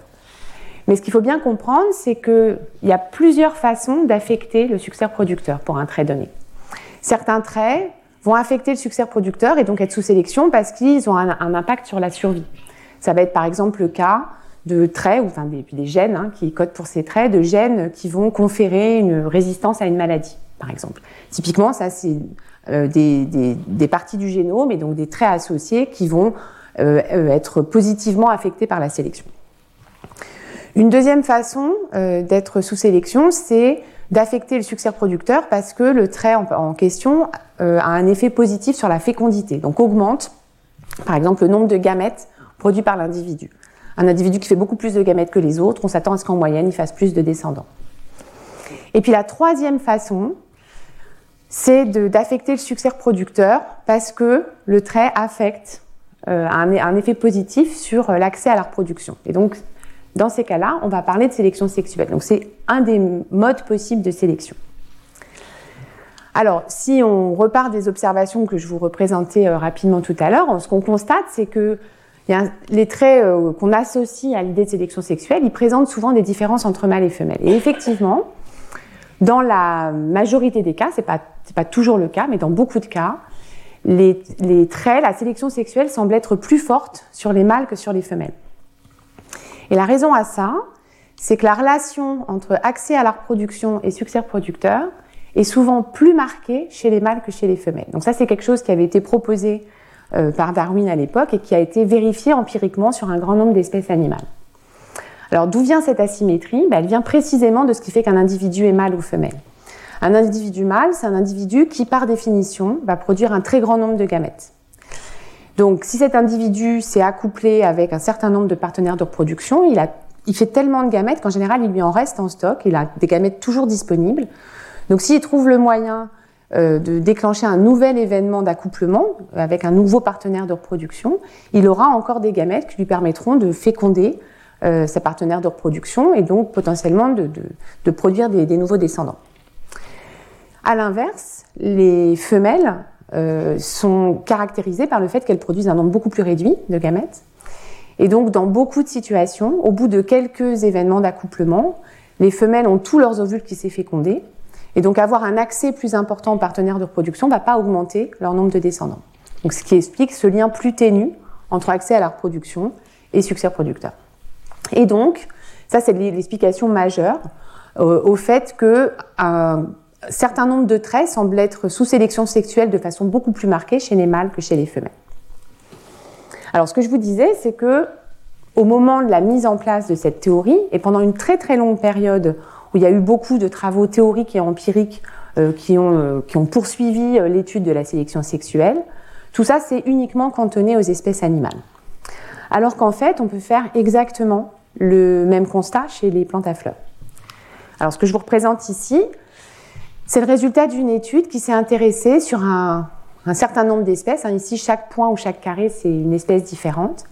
Mais ce qu'il faut bien comprendre, c'est qu'il y a plusieurs façons d'affecter le succès producteur pour un trait donné. Certains traits vont affecter le succès producteur et donc être sous sélection parce qu'ils ont un impact sur la survie. Ça va être par exemple le cas de traits, ou enfin des, des gènes hein, qui codent pour ces traits, de gènes qui vont conférer une résistance à une maladie, par exemple. Typiquement, ça c'est euh, des, parties du génome et donc des traits associés qui vont euh, euh être positivement affectés par la sélection. Une deuxième façon d'être sous sélection, c'est d'affecter le succès producteur parce que le trait en, en question a un effet positif sur la fécondité, donc augmente, par exemple, le nombre de gamètes produits par l'individu un individu qui fait beaucoup plus de gamètes que les autres, on s'attend à ce qu'en moyenne, il fasse plus de descendants. Et puis la troisième façon, c'est d'affecter le succès reproducteur parce que le trait affecte euh, un, effet positif sur euh, l'accès à la reproduction. Et donc, dans ces cas-là, on va parler de sélection sexuelle. Donc, c'est un des modes possibles de sélection. Alors, si on repart des observations que je vous représentais euh, rapidement tout à l'heure, ce qu'on constate, c'est que les traits euh, qu'on associe à l'idée de sélection sexuelle, ils présentent souvent des différences entre mâles et femelles. Et effectivement, dans la majorité des cas, c'est pas pas toujours le cas, mais dans beaucoup de cas, les, les traits, la sélection sexuelle semble être plus forte sur les mâles que sur les femelles. Et la raison à ça, c'est que la relation entre accès à la reproduction et succès reproducteur est souvent plus marquée chez les mâles que chez les femelles. Donc ça, c'est quelque chose qui avait été proposé par Darwin à l'époque et qui a été vérifié empiriquement sur un grand nombre d'espèces animales. Alors d'où vient cette asymétrie? Ben, Elle vient précisément de ce qui fait qu'un individu est mâle ou femelle. Un individu mâle, c'est un individu qui, par définition, va produire un très grand nombre de gamètes. Donc, si cet individu s'est accouplé avec un certain nombre de partenaires de reproduction, il, a, il fait tellement de gamètes qu'en général, il lui en reste en stock. Il a des gamètes toujours disponibles. Donc, s'il trouve le moyen euh, de déclencher un nouvel événement d'accouplement avec un nouveau partenaire de reproduction, il aura encore des gamètes qui lui permettront de féconder euh, sa partenaire de reproduction et donc potentiellement de, produire des, des nouveaux descendants. À l'inverse, les femelles euh, sont caractérisées par le fait qu'elles produisent un nombre beaucoup plus réduit de gamètes. Et donc, dans beaucoup de situations, au bout de quelques événements d'accouplement, les femelles ont tous leurs ovules qui s'est fécondés. Et donc, avoir un accès plus important aux partenaires de reproduction ne va pas augmenter leur nombre de descendants. Ce qui explique ce lien plus ténu entre accès à la reproduction et succès reproducteur. Et donc, ça, c'est l'explication majeure euh, au fait que un certain nombre de traits semblent être sous sélection sexuelle de façon beaucoup plus marquée chez les mâles que chez les femelles. Alors, ce que je vous disais, c'est que au moment de la mise en place de cette théorie, et pendant une très très longue période où il y a eu beaucoup de travaux théoriques et empiriques euh, qui, ont, euh, qui, ont, poursuivi euh, l'étude de la sélection sexuelle, tout ça c'est uniquement cantonné aux espèces animales. Alors qu'en fait, on peut faire exactement le même constat chez les plantes à fleurs. Alors, ce que je vous représente ici, c'est le résultat d'une étude qui s'est intéressée sur un, un certain nombre d'espèces. Hein, ici, chaque point ou chaque carré, c'est une espèce différente.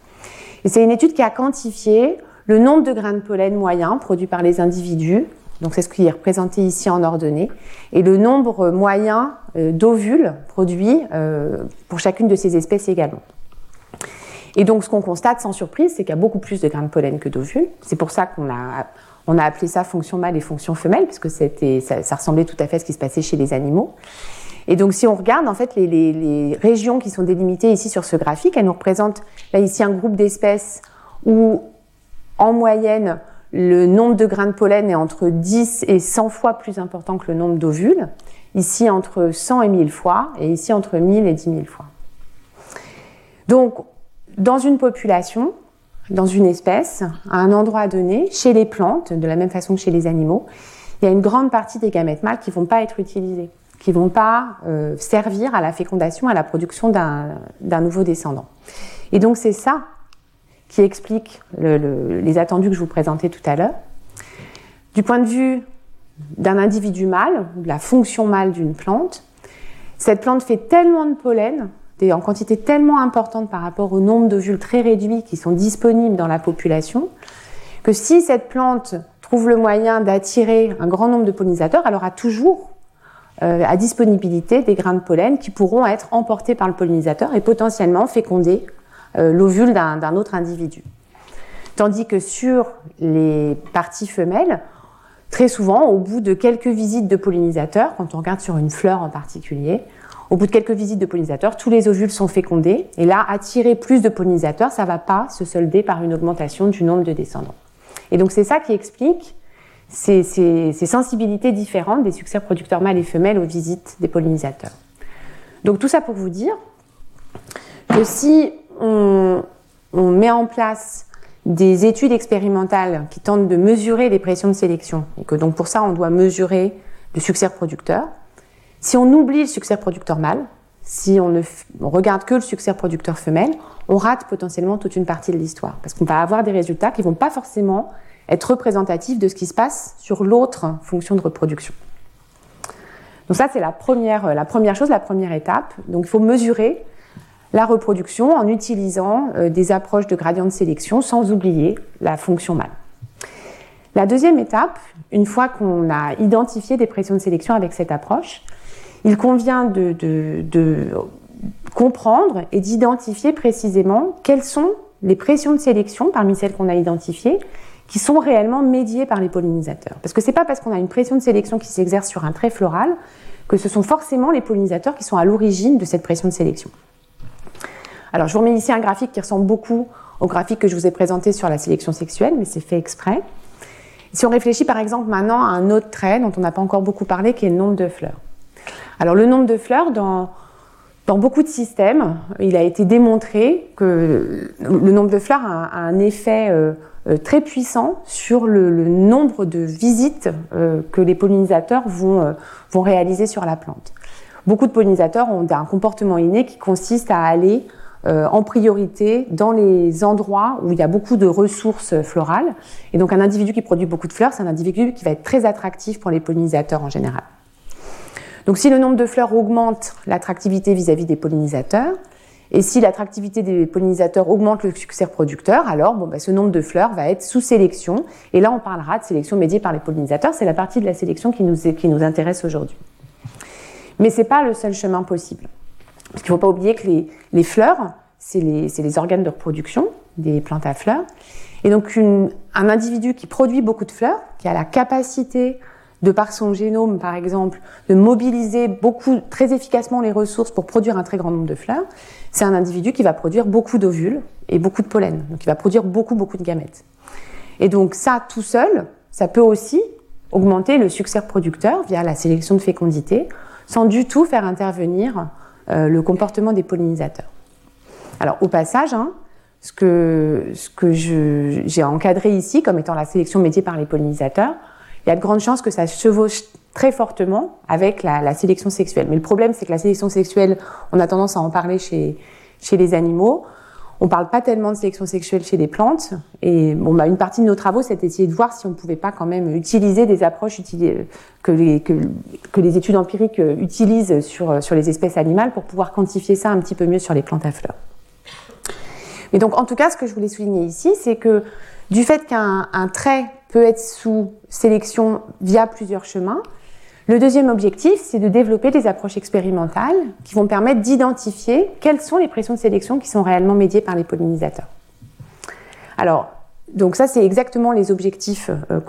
Et c'est une étude qui a quantifié le nombre de grains de pollen moyens produits par les individus. Donc c'est ce qui est représenté ici en ordonnée. Et le nombre moyen euh, d'ovules produits euh, pour chacune de ces espèces également. Et donc ce qu'on constate sans surprise, c'est qu'il y a beaucoup plus de grains de pollen que d'ovules. C'est pour ça qu'on a on a appelé ça fonction mâle et fonction femelle, parce que ça, ressemblait tout à fait à ce qui se passait chez les animaux. Et donc, si on regarde, en fait, les, les, les, régions qui sont délimitées ici sur ce graphique, elles nous représentent, là, ici, un groupe d'espèces où, en moyenne, le nombre de grains de pollen est entre 10 et 100 fois plus important que le nombre d'ovules. Ici, entre 100 et 1000 fois, et ici, entre 1000 et 10 000 fois. Donc, dans une population, dans une espèce, à un endroit donné, chez les plantes, de la même façon que chez les animaux, il y a une grande partie des gamètes mâles qui vont pas être utilisés, qui vont pas euh, servir à la fécondation, à la production d'un nouveau descendant. Et donc c'est ça qui explique le, le, les attendus que je vous présentais tout à l'heure. Du point de vue d'un individu mâle, de la fonction mâle d'une plante, cette plante fait tellement de pollen en quantité tellement importante par rapport au nombre d'ovules très réduits qui sont disponibles dans la population, que si cette plante trouve le moyen d'attirer un grand nombre de pollinisateurs, elle aura toujours euh, à disponibilité des grains de pollen qui pourront être emportés par le pollinisateur et potentiellement féconder euh, l'ovule d'un autre individu. Tandis que sur les parties femelles, très souvent, au bout de quelques visites de pollinisateurs, quand on regarde sur une fleur en particulier, au bout de quelques visites de pollinisateurs, tous les ovules sont fécondés. Et là, attirer plus de pollinisateurs, ça ne va pas se solder par une augmentation du nombre de descendants. Et donc, c'est ça qui explique ces, sensibilités différentes des succès producteurs mâles et femelles aux visites des pollinisateurs. Donc, tout ça pour vous dire que si on, met en place des études expérimentales qui tentent de mesurer les pressions de sélection, et que donc pour ça, on doit mesurer le succès reproducteur, si on oublie le succès producteur mâle, si on ne regarde que le succès producteur femelle, on rate potentiellement toute une partie de l'histoire. Parce qu'on va avoir des résultats qui vont pas forcément être représentatifs de ce qui se passe sur l'autre fonction de reproduction. Donc ça, c'est la première, la première chose, la première étape. Donc il faut mesurer la reproduction en utilisant euh, des approches de gradient de sélection sans oublier la fonction mâle. La deuxième étape, une fois qu'on a identifié des pressions de sélection avec cette approche, il convient de, comprendre et d'identifier précisément quelles sont les pressions de sélection parmi celles qu'on a identifiées qui sont réellement médiées par les pollinisateurs. Parce que c'est pas parce qu'on a une pression de sélection qui s'exerce sur un trait floral que ce sont forcément les pollinisateurs qui sont à l'origine de cette pression de sélection. Alors, je vous remets ici un graphique qui ressemble beaucoup au graphique que je vous ai présenté sur la sélection sexuelle, mais c'est fait exprès. Si on réfléchit par exemple maintenant à un autre trait dont on n'a pas encore beaucoup parlé, qui est le nombre de fleurs. Alors le nombre de fleurs dans, beaucoup de systèmes, il a été démontré que le nombre de fleurs a, un effet euh, très puissant sur le, nombre de visites que les pollinisateurs vont réaliser sur la plante. Beaucoup de pollinisateurs ont un comportement inné qui consiste à aller en priorité dans les endroits où il y a beaucoup de ressources florales. Et donc un individu qui produit beaucoup de fleurs, c'est un individu qui va être très attractif pour les pollinisateurs en général. Donc si le nombre de fleurs augmente l'attractivité vis-à-vis des pollinisateurs, et si l'attractivité des pollinisateurs augmente le succès reproducteur, alors bon, bah, ce nombre de fleurs va être sous sélection. Et là, on parlera de sélection médiée par les pollinisateurs. C'est la partie de la sélection qui nous, qui nous intéresse aujourd'hui. Mais ce n'est pas le seul chemin possible. Parce qu'il ne faut pas oublier que les, fleurs, c'est les, organes de reproduction des plantes à fleurs. Et donc un individu qui produit beaucoup de fleurs, qui a la capacité de par son génome, par exemple, de mobiliser beaucoup, très efficacement les ressources pour produire un très grand nombre de fleurs, c'est un individu qui va produire beaucoup d'ovules et beaucoup de pollen. Donc, il va produire beaucoup, beaucoup de gamètes. Et donc, ça, tout seul, ça peut aussi augmenter le succès reproducteur via la sélection de fécondité, sans du tout faire intervenir le comportement des pollinisateurs. Alors, au passage, hein, ce que, j'ai encadré ici comme étant la sélection métier par les pollinisateurs, il y a de grandes chances que ça chevauche très fortement avec la, sélection sexuelle. Mais le problème, c'est que la sélection sexuelle, on a tendance à en parler chez les animaux. On parle pas tellement de sélection sexuelle chez les plantes. Et bon, bah, une partie de nos travaux, c'est d'essayer de voir si on pouvait pas quand même utiliser des approches que les, que, les études empiriques utilisent sur, sur les espèces animales pour pouvoir quantifier ça un petit peu mieux sur les plantes à fleurs. Mais donc, en tout cas, ce que je voulais souligner ici, c'est que du fait qu'un trait peut être sous sélection via plusieurs chemins. Le deuxième objectif, c'est de développer des approches expérimentales qui vont permettre d'identifier quelles sont les pressions de sélection qui sont réellement médiées par les pollinisateurs. Alors, donc ça, c'est exactement les objectifs euh,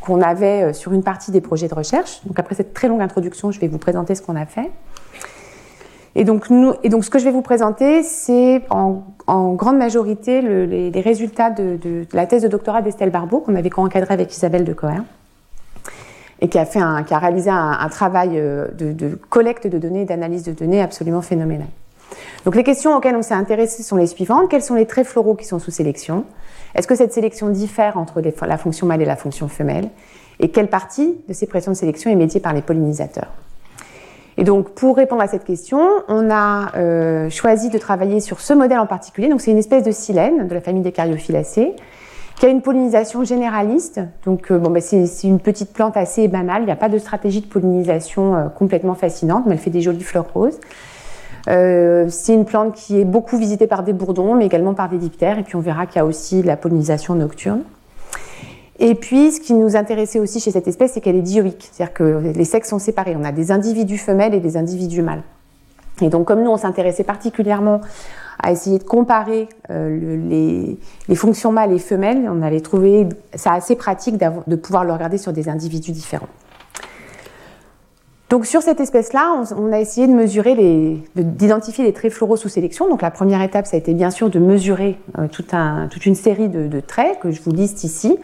qu'on avait euh, sur une partie des projets de recherche. Donc après cette très longue introduction, je vais vous présenter ce qu'on a fait. Et donc, ce que je vais vous présenter, c'est en, grande majorité le, les, résultats de, la thèse de doctorat d'Estelle Barbeau, qu'on avait co-encadré avec Isabelle de et qui a, a réalisé un, travail euh, de, collecte de données, d'analyse de données absolument phénoménal. Donc, les questions auxquelles on s'est intéressé sont les suivantes. Quels sont les traits floraux qui sont sous sélection? Est-ce que cette sélection diffère entre la fonction mâle et la fonction femelle? Et quelle partie de ces pressions de sélection est médiée par les pollinisateurs? Et donc, pour répondre à cette question, on a euh, choisi de travailler sur ce modèle en particulier. Donc, c'est une espèce de silène de la famille des Caryophyllacées qui a une pollinisation généraliste. Donc, euh, bon, bah, c'est une petite plante assez banale. Il n'y a pas de stratégie de pollinisation euh, complètement fascinante, mais elle fait des jolies fleurs roses. Euh, c'est une plante qui est beaucoup visitée par des bourdons, mais également par des diptères. Et puis, on verra qu'il y a aussi la pollinisation nocturne. Et puis, ce qui nous intéressait aussi chez cette espèce, c'est qu'elle est dioïque, c'est-à-dire que les sexes sont séparés. On a des individus femelles et des individus mâles. Et donc, comme nous, on s'intéressait particulièrement à essayer de comparer euh, les, fonctions mâles et femelles, on avait trouvé ça assez pratique de pouvoir le regarder sur des individus différents. Donc sur cette espèce-là, on, a essayé de mesurer les, d'identifier les traits floraux sous sélection. Donc la première étape, ça a été bien sûr de mesurer euh, toute une série de, de traits que je vous liste ici.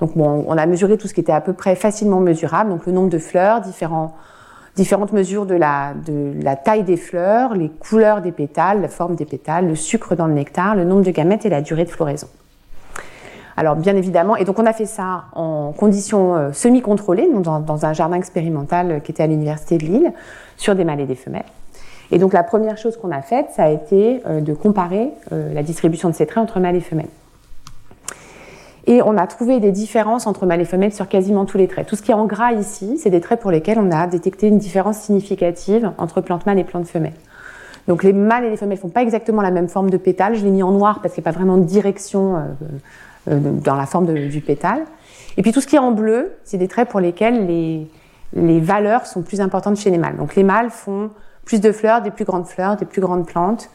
Donc bon, on a mesuré tout ce qui était à peu près facilement mesurable, donc le nombre de fleurs, différents, différentes mesures de la, taille des fleurs, les couleurs des pétales, la forme des pétales, le sucre dans le nectar, le nombre de gamètes et la durée de floraison. Alors bien évidemment, et donc on a fait ça en conditions euh, semi-contrôlées, dans, dans, un jardin expérimental qui était à l'université de Lille, sur des mâles et des femelles. Et donc la première chose qu'on a faite, ça a été euh, de comparer euh, la distribution de ces traits entre mâles et femelles. Et on a trouvé des différences entre mâles et femelles sur quasiment tous les traits. Tout ce qui est en gras ici, c'est des traits pour lesquels on a détecté une différence significative entre plantes mâles et plantes femelles. Donc les mâles et les femelles font pas exactement la même forme de pétale. Je l'ai mis en noir parce qu'il n'y a pas vraiment de direction euh, euh, dans la forme du pétale. Et puis tout ce qui est en bleu, c'est des traits pour lesquels les, les valeurs sont plus importantes chez les mâles. Donc les mâles font plus de fleurs, des plus grandes fleurs, des plus grandes plantes,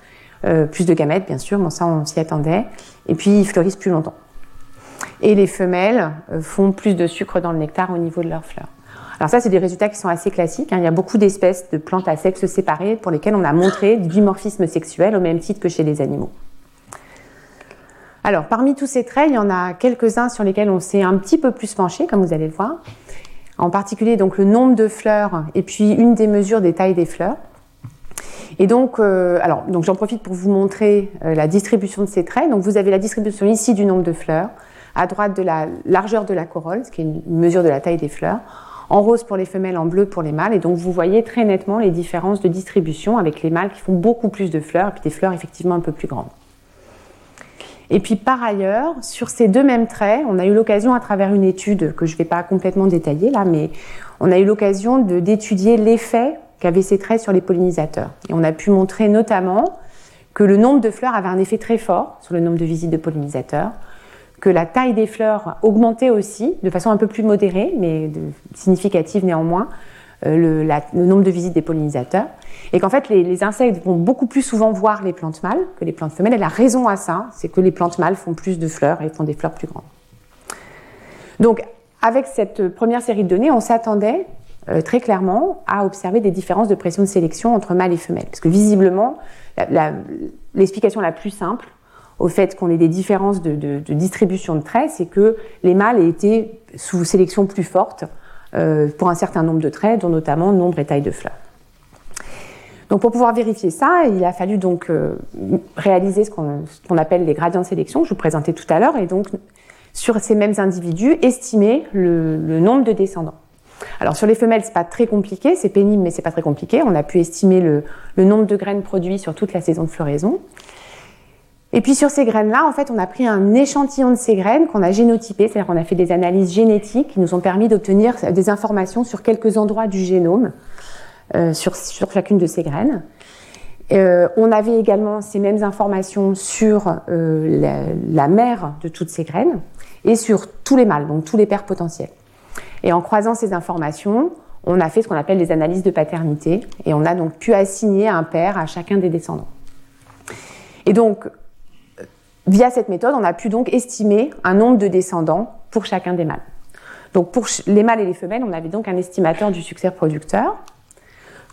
euh, plus de gamètes bien sûr, bon ça on s'y attendait. Et puis ils fleurissent plus longtemps. Et les femelles euh, font plus de sucre dans le nectar au niveau de leurs fleurs. Alors ça, c'est des résultats qui sont assez classiques. Hein. Il y a beaucoup d'espèces de plantes à sexe séparés pour lesquelles on a montré du dimorphisme sexuel au même titre que chez les animaux. Alors, parmi tous ces traits, il y en a quelques-uns sur lesquels on s'est un petit peu plus penché, comme vous allez le voir. En particulier, donc, le nombre de fleurs et puis une des mesures des tailles des fleurs. Et donc, euh, alors, donc j'en profite pour vous montrer euh, la distribution de ces traits. Donc, vous avez la distribution ici du nombre de fleurs, à droite de la largeur de la corolle, ce qui est une mesure de la taille des fleurs, en rose pour les femelles, en bleu pour les mâles. Et donc vous voyez très nettement les différences de distribution avec les mâles qui font beaucoup plus de fleurs, et puis des fleurs effectivement un peu plus grandes. Et puis par ailleurs, sur ces deux mêmes traits, on a eu l'occasion à travers une étude que je ne vais pas complètement détailler là, mais on a eu l'occasion d'étudier l'effet qu'avaient ces traits sur les pollinisateurs. Et on a pu montrer notamment que le nombre de fleurs avait un effet très fort sur le nombre de visites de pollinisateurs, que la taille des fleurs augmentait aussi de façon un peu plus modérée, mais significative néanmoins, euh, le, nombre de visites des pollinisateurs, et qu'en fait les, insectes vont beaucoup plus souvent voir les plantes mâles que les plantes femelles. Et la raison à ça, c'est que les plantes mâles font plus de fleurs et font des fleurs plus grandes. Donc avec cette première série de données, on s'attendait euh, très clairement à observer des différences de pression de sélection entre mâles et femelles, parce que visiblement l'explication la, plus simple au fait qu'on ait des différences de, distribution de traits, c'est que les mâles aient été sous sélection plus forte euh, pour un certain nombre de traits, dont notamment nombre et taille de fleurs. Donc pour pouvoir vérifier ça, il a fallu donc euh, réaliser ce qu'on appelle les gradients de sélection, que je vous présentais tout à l'heure, et donc sur ces mêmes individus, estimer le, nombre de descendants. Alors sur les femelles, c'est pas très compliqué, c'est pénible, mais c'est pas très compliqué. On a pu estimer le, le nombre de graines produites sur toute la saison de floraison. Et puis sur ces graines-là, en fait, on a pris un échantillon de ces graines qu'on a génotypé, c'est-à-dire qu'on a fait des analyses génétiques qui nous ont permis d'obtenir des informations sur quelques endroits du génome, euh, sur, sur, chacune de ces graines. Euh, on avait également ces mêmes informations sur euh, la, la, mère de toutes ces graines et sur tous les mâles, donc tous les pères potentiels. Et en croisant ces informations, on a fait ce qu'on appelle des analyses de paternité et on a donc pu assigner un père à chacun des descendants. Et donc, Via cette méthode, on a pu donc estimer un nombre de descendants pour chacun des mâles. Donc pour les mâles et les femelles, on avait donc un estimateur du succès reproducteur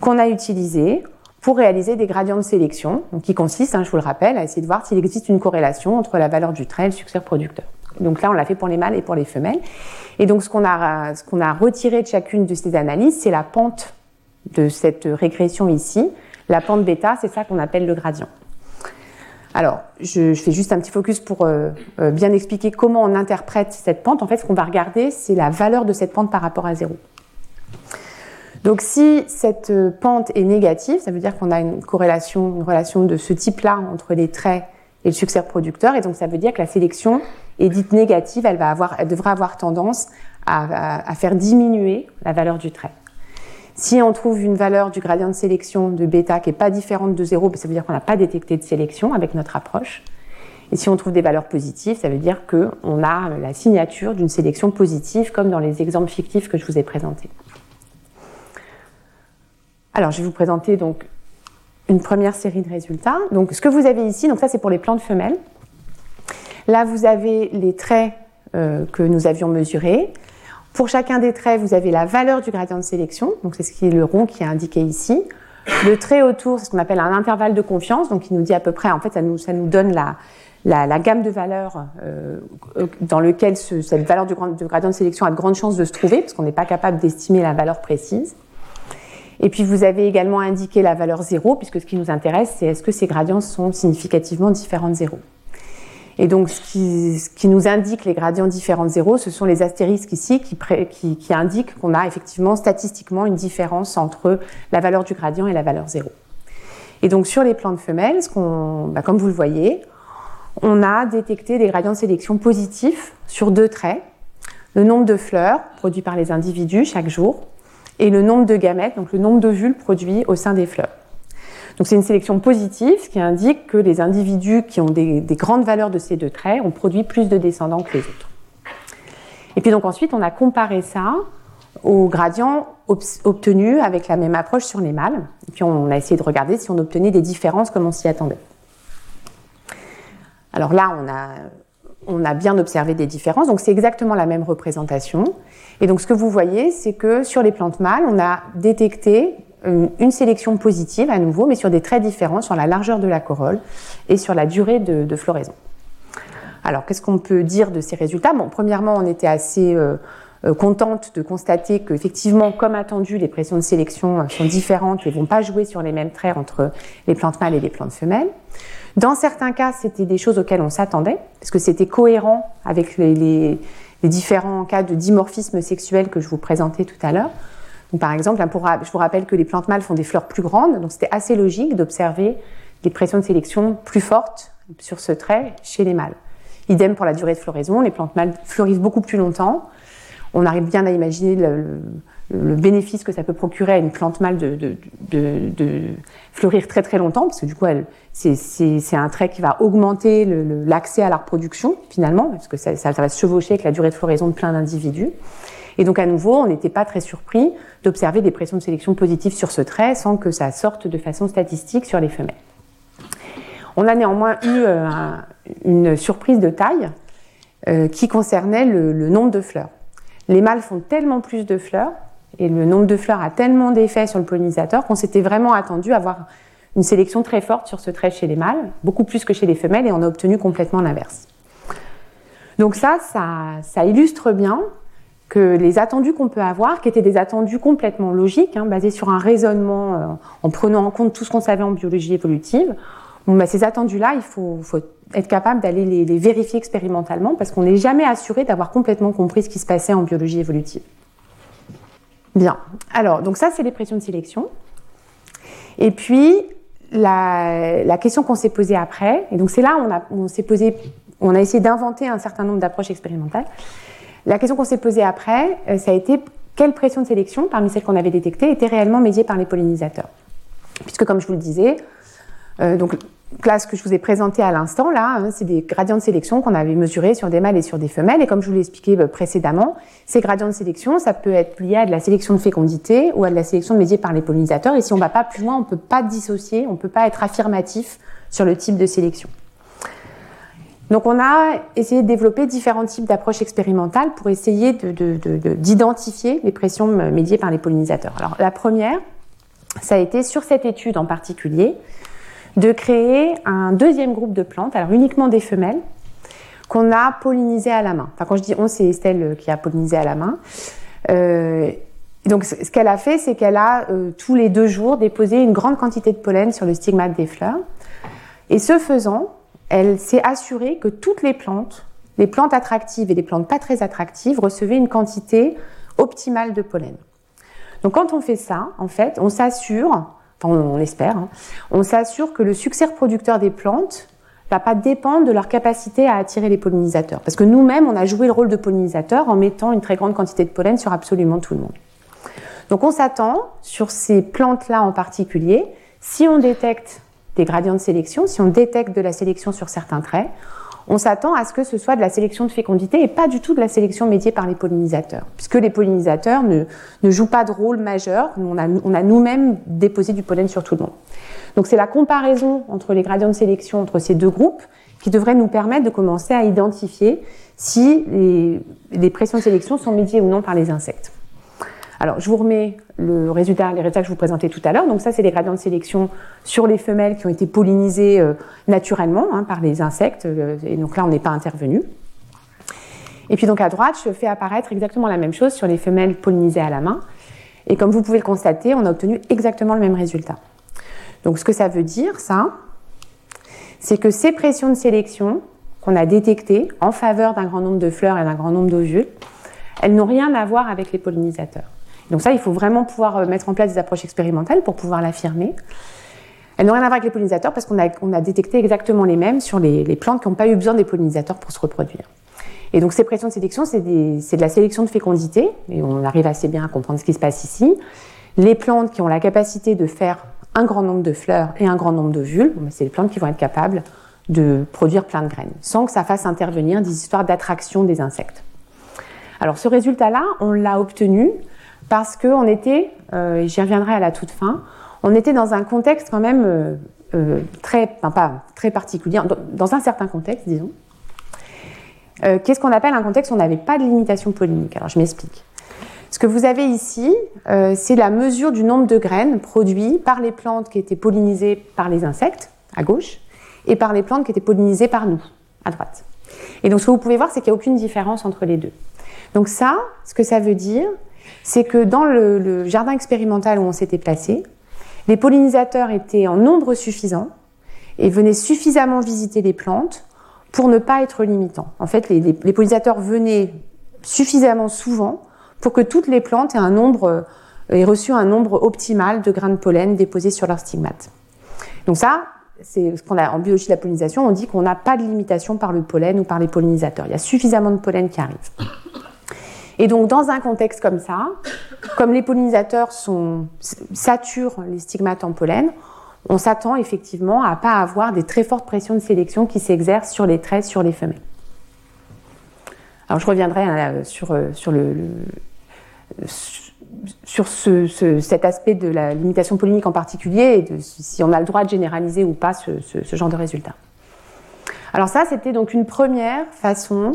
qu'on a utilisé pour réaliser des gradients de sélection, qui consistent, hein, je vous le rappelle, à essayer de voir s'il existe une corrélation entre la valeur du trait et le succès reproducteur. Donc là, on l'a fait pour les mâles et pour les femelles. Et donc ce qu'on a, ce qu'on a retiré de chacune de ces analyses, c'est la pente de cette régression ici. La pente bêta, c'est ça qu'on appelle le gradient. Alors, je, fais juste un petit focus pour euh, euh, bien expliquer comment on interprète cette pente. En fait, ce qu'on va regarder, c'est la valeur de cette pente par rapport à zéro. Donc, si cette euh, pente est négative, ça veut dire qu'on a une corrélation, une relation de ce type-là entre les traits et le succès reproducteur. Et donc, ça veut dire que la sélection est dite négative. Elle, va avoir, elle devrait avoir tendance à faire diminuer la valeur du trait. Si on trouve une valeur du gradient de sélection de bêta qui n'est pas différente de 0, ben, ça veut dire qu'on n'a pas détecté de sélection avec notre approche. Et si on trouve des valeurs positives, ça veut dire qu'on a la signature d'une sélection positive, comme dans les exemples fictifs que je vous ai présentés. Alors, je vais vous présenter donc une première série de résultats. Donc, ce que vous avez ici, donc ça c'est pour les plantes femelles. Là, vous avez les traits euh, que nous avions mesurés. Pour chacun des traits, vous avez la valeur du gradient de sélection, donc c'est ce qui est le rond qui est indiqué ici. Le trait autour, c'est ce qu'on appelle un intervalle de confiance, donc il nous dit à peu près, en fait, ça nous, ça nous donne la, la, gamme de valeurs euh, dans lequel cette valeur du, gradient de sélection a de grandes chances de se trouver, parce qu'on n'est pas capable d'estimer la valeur précise. Et puis vous avez également indiqué la valeur 0, puisque ce qui nous intéresse, c'est est-ce que ces gradients sont significativement différents de 0. Et donc, ce qui, nous indique les gradients différents de zéro, ce sont les astérisques ici qui, indiquent qu'on a effectivement statistiquement une différence entre la valeur du gradient et la valeur zéro. Et donc, sur les plantes femelles, bah, comme vous le voyez, on a détecté des gradients de sélection positifs sur deux traits. Le nombre de fleurs produits par les individus chaque jour et le nombre de gamètes, donc le nombre d'ovules produits au sein des fleurs. Donc c'est une sélection positive, ce qui indique que les individus qui ont des, grandes valeurs de ces deux traits ont produit plus de descendants que les autres. Et puis donc ensuite, on a comparé ça aux gradients obtenus avec la même approche sur les mâles. Et puis on a essayé de regarder si on obtenait des différences comme on s'y attendait. Alors là, on a, on a bien observé des différences, donc c'est exactement la même représentation. Et donc ce que vous voyez, c'est que sur les plantes mâles, on a détecté une sélection positive à nouveau, mais sur des traits différents, sur la largeur de la corolle et sur la durée de, floraison. Alors, qu'est-ce qu'on peut dire de ces résultats? Bon, premièrement, on était assez euh, euh, contente de constater qu'effectivement, comme attendu, les pressions de sélection euh, sont différentes et vont pas jouer sur les mêmes traits entre les plantes mâles et les plantes femelles. Dans certains cas, c'était des choses auxquelles on s'attendait, parce que c'était cohérent avec les, différents cas de dimorphisme sexuel que je vous présentais tout à l'heure. Par exemple, je vous rappelle que les plantes mâles font des fleurs plus grandes, donc c'était assez logique d'observer des pressions de sélection plus fortes sur ce trait chez les mâles. Idem pour la durée de floraison, les plantes mâles fleurissent beaucoup plus longtemps, on arrive bien à imaginer le, bénéfice que ça peut procurer à une plante mâle de, fleurir très très longtemps, parce que du coup, c'est un trait qui va augmenter l'accès à la reproduction finalement, parce que ça, va se chevaucher avec la durée de floraison de plein d'individus. Et donc à nouveau, on n'était pas très surpris d'observer des pressions de sélection positives sur ce trait sans que ça sorte de façon statistique sur les femelles. On a néanmoins eu euh, une surprise de taille euh, qui concernait le nombre de fleurs. Les mâles font tellement plus de fleurs et le nombre de fleurs a tellement d'effets sur le pollinisateur qu'on s'était vraiment attendu à avoir une sélection très forte sur ce trait chez les mâles, beaucoup plus que chez les femelles, et on a obtenu complètement l'inverse. Donc ça, ça, illustre bien que les attendus qu'on peut avoir, qui étaient des attendus complètement logiques, hein, basés sur un raisonnement euh, en prenant en compte tout ce qu'on savait en biologie évolutive, bah, ces attendus-là, il faut, être capable d'aller les, vérifier expérimentalement parce qu'on n'est jamais assuré d'avoir complètement compris ce qui se passait en biologie évolutive. Bien. Alors, donc ça, c'est les pressions de sélection. Et puis, la, question qu'on s'est posée après, et donc c'est là on, on s'est posé, on a essayé d'inventer un certain nombre d'approches expérimentales. La question qu'on s'est posée après, euh, ça a été quelle pression de sélection, parmi celles qu'on avait détectées, était réellement médiée par les pollinisateurs. Puisque, comme je vous le disais, euh, donc classe que je vous ai présentée à l'instant, là, hein, c'est des gradients de sélection qu'on avait mesurés sur des mâles et sur des femelles. Et comme je vous l'ai expliqué euh, précédemment, ces gradients de sélection, ça peut être lié à de la sélection de fécondité ou à de la sélection médiée par les pollinisateurs. Et si on ne va pas plus loin, on ne peut pas dissocier, on ne peut pas être affirmatif sur le type de sélection. Donc on a essayé de développer différents types d'approches expérimentales pour essayer d'identifier de, de, les pressions médiées par les pollinisateurs. Alors la première, ça a été sur cette étude en particulier, de créer un deuxième groupe de plantes, alors uniquement des femelles, qu'on a pollinisées à la main. Enfin, quand je dis on, c'est Estelle qui a pollinisé à la main. Euh, donc, ce qu'elle a fait, c'est qu'elle a euh, tous les deux jours déposé une grande quantité de pollen sur le stigmate des fleurs. Et ce faisant, elle s'est assurée que toutes les plantes, les plantes attractives et les plantes pas très attractives, recevaient une quantité optimale de pollen. Donc, quand on fait ça, en fait, on s'assure enfin on, l'espère, hein. on s'assure que le succès reproducteur des plantes va pas dépendre de leur capacité à attirer les pollinisateurs. Parce que nous-mêmes, on a joué le rôle de pollinisateur en mettant une très grande quantité de pollen sur absolument tout le monde. Donc on s'attend, sur ces plantes-là en particulier, si on détecte des gradients de sélection, si on détecte de la sélection sur certains traits, on s'attend à ce que ce soit de la sélection de fécondité et pas du tout de la sélection médiée par les pollinisateurs, puisque les pollinisateurs ne, jouent pas de rôle majeur. On a, on a nous-mêmes déposé du pollen sur tout le monde. Donc c'est la comparaison entre les gradients de sélection entre ces deux groupes qui devrait nous permettre de commencer à identifier si les pressions de sélection sont médiées ou non par les insectes. Alors, je vous remets le résultat, les résultats que je vous présentais tout à l'heure. Donc ça, c'est les gradients de sélection sur les femelles qui ont été pollinisées euh, naturellement hein, par les insectes. Euh, et donc là, on n'est pas intervenu. Et puis donc à droite, je fais apparaître exactement la même chose sur les femelles pollinisées à la main. Et comme vous pouvez le constater, on a obtenu exactement le même résultat. Donc ce que ça veut dire, ça, c'est que ces pressions de sélection qu'on a détectées en faveur d'un grand nombre de fleurs et d'un grand nombre d'ovules, elles n'ont rien à voir avec les pollinisateurs. Donc ça, il faut vraiment pouvoir euh, mettre en place des approches expérimentales pour pouvoir l'affirmer. Elles n'ont rien à voir avec les pollinisateurs parce qu'on a, on a détecté exactement les mêmes sur les, plantes qui n'ont pas eu besoin des pollinisateurs pour se reproduire. Et donc ces pressions de sélection, c'est, de la sélection de fécondité, et on arrive assez bien à comprendre ce qui se passe ici. Les plantes qui ont la capacité de faire un grand nombre de fleurs et un grand nombre d'ovules, ben, c'est les plantes qui vont être capables de produire plein de graines, sans que ça fasse intervenir des histoires d'attraction des insectes. Alors ce résultat-là, on l'a obtenu parce qu'on était, euh, et j'y reviendrai à la toute fin, on était dans un contexte quand même euh, euh, très, pas très particulier, dans, un certain contexte, disons. Qu'est-ce qu'on appelle un contexte où on n'avait pas de limitation pollinique Alors je m'explique. Ce que vous avez ici, c'est la mesure du nombre de graines produites par les plantes qui étaient pollinisées par les insectes, à gauche, et par les plantes qui étaient pollinisées par nous, à droite. Et donc ce que vous pouvez voir, c'est qu'il n'y a aucune différence entre les deux. Donc ça, ce que ça veut dire, c'est que dans le, jardin expérimental où on s'était placé, les pollinisateurs étaient en nombre suffisant et venaient suffisamment visiter les plantes pour ne pas être limitants. En fait, les, pollinisateurs venaient suffisamment souvent pour que toutes les plantes aient un nombre aient reçu un nombre optimal de grains de pollen déposés sur leurs stigmates. Donc ça, c'est ce qu'on a en biologie de la pollinisation, on dit qu'on n'a pas de limitation par le pollen ou par les pollinisateurs. Il y a suffisamment de pollen qui arrive. Et donc, dans un contexte comme ça, comme les pollinisateurs saturent les stigmates en pollen, on s'attend effectivement à pas avoir des très fortes pressions de sélection qui s'exercent sur les traits, sur les femelles. Alors, je reviendrai hein, sur, euh, sur le, sur ce, cet aspect de la limitation pollinique en particulier et de si on a le droit de généraliser ou pas ce, genre de résultat. Alors ça, c'était donc une première façon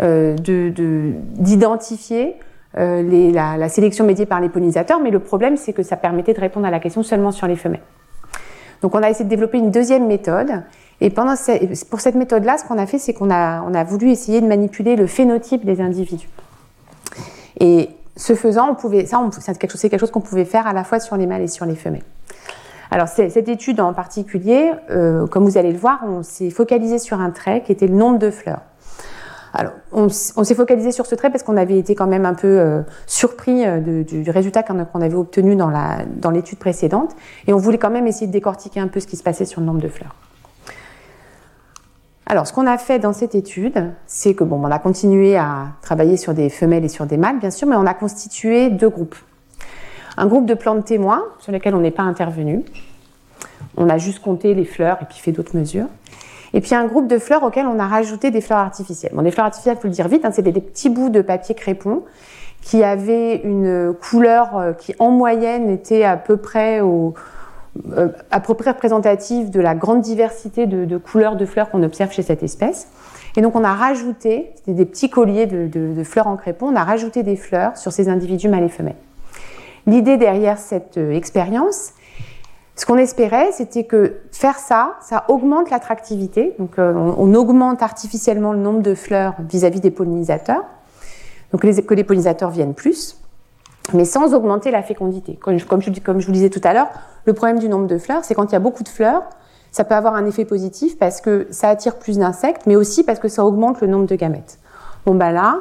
euh, d'identifier euh, la, sélection médiée par les pollinisateurs, mais le problème, c'est que ça permettait de répondre à la question seulement sur les femelles. Donc on a essayé de développer une deuxième méthode, et pour cette méthode-là, ce qu'on a fait, c'est qu'on a, voulu essayer de manipuler le phénotype des individus. Et ce faisant, ça, c'est quelque chose, quelque chose qu'on pouvait faire à la fois sur les mâles et sur les femelles. Alors cette étude en particulier, euh, comme vous allez le voir, on s'est focalisé sur un trait qui était le nombre de fleurs. Alors, on, s'est focalisé sur ce trait parce qu'on avait été quand même un peu euh, surpris euh, du, résultat qu'on avait obtenu dans l'étude précédente, et on voulait quand même essayer de décortiquer un peu ce qui se passait sur le nombre de fleurs. Alors, ce qu'on a fait dans cette étude, c'est que bon, on a continué à travailler sur des femelles et sur des mâles, bien sûr, mais on a constitué deux groupes. Un groupe de plantes témoins sur lesquels on n'est pas intervenu. On a juste compté les fleurs et puis fait d'autres mesures. Et puis un groupe de fleurs auxquelles on a rajouté des fleurs artificielles. Bon, des fleurs artificielles, faut le dire vite, hein, c'était des petits bouts de papier crépon qui avaient une couleur euh, qui, en moyenne, était à peu près au, euh, à représentative de la grande diversité de, couleurs de fleurs qu'on observe chez cette espèce. Et donc on a rajouté, c'était des petits colliers de, fleurs en crépon, on a rajouté des fleurs sur ces individus mâles et femelles. L'idée derrière cette euh, expérience, ce qu'on espérait, c'était que faire ça, ça augmente l'attractivité. Donc euh, on, augmente artificiellement le nombre de fleurs vis-à-vis des pollinisateurs. Donc que les pollinisateurs viennent plus mais sans augmenter la fécondité. Comme je, vous disais tout à l'heure, le problème du nombre de fleurs, c'est quand il y a beaucoup de fleurs, ça peut avoir un effet positif parce que ça attire plus d'insectes, mais aussi parce que ça augmente le nombre de gamètes. Bon ben là,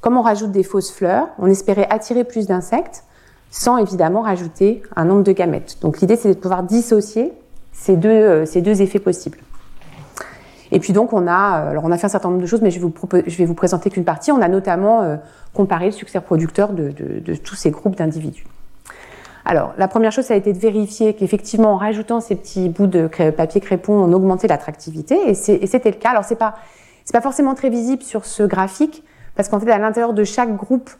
comme on rajoute des fausses fleurs, on espérait attirer plus d'insectes sans évidemment rajouter un nombre de gamètes. Donc l'idée c'est de pouvoir dissocier ces deux, euh, ces deux effets possibles. Et puis donc on a, euh, alors on a fait un certain nombre de choses, mais je vais vous, je vais vous présenter qu'une partie. On a notamment euh, comparé le succès producteur de, de, tous ces groupes d'individus. Alors la première chose, ça a été de vérifier qu'effectivement en rajoutant ces petits bouts de papier crépon, on augmentait l'attractivité, et c'était le cas. Alors c'est pas c'est pas forcément très visible sur ce graphique, parce qu'en fait à l'intérieur de chaque groupe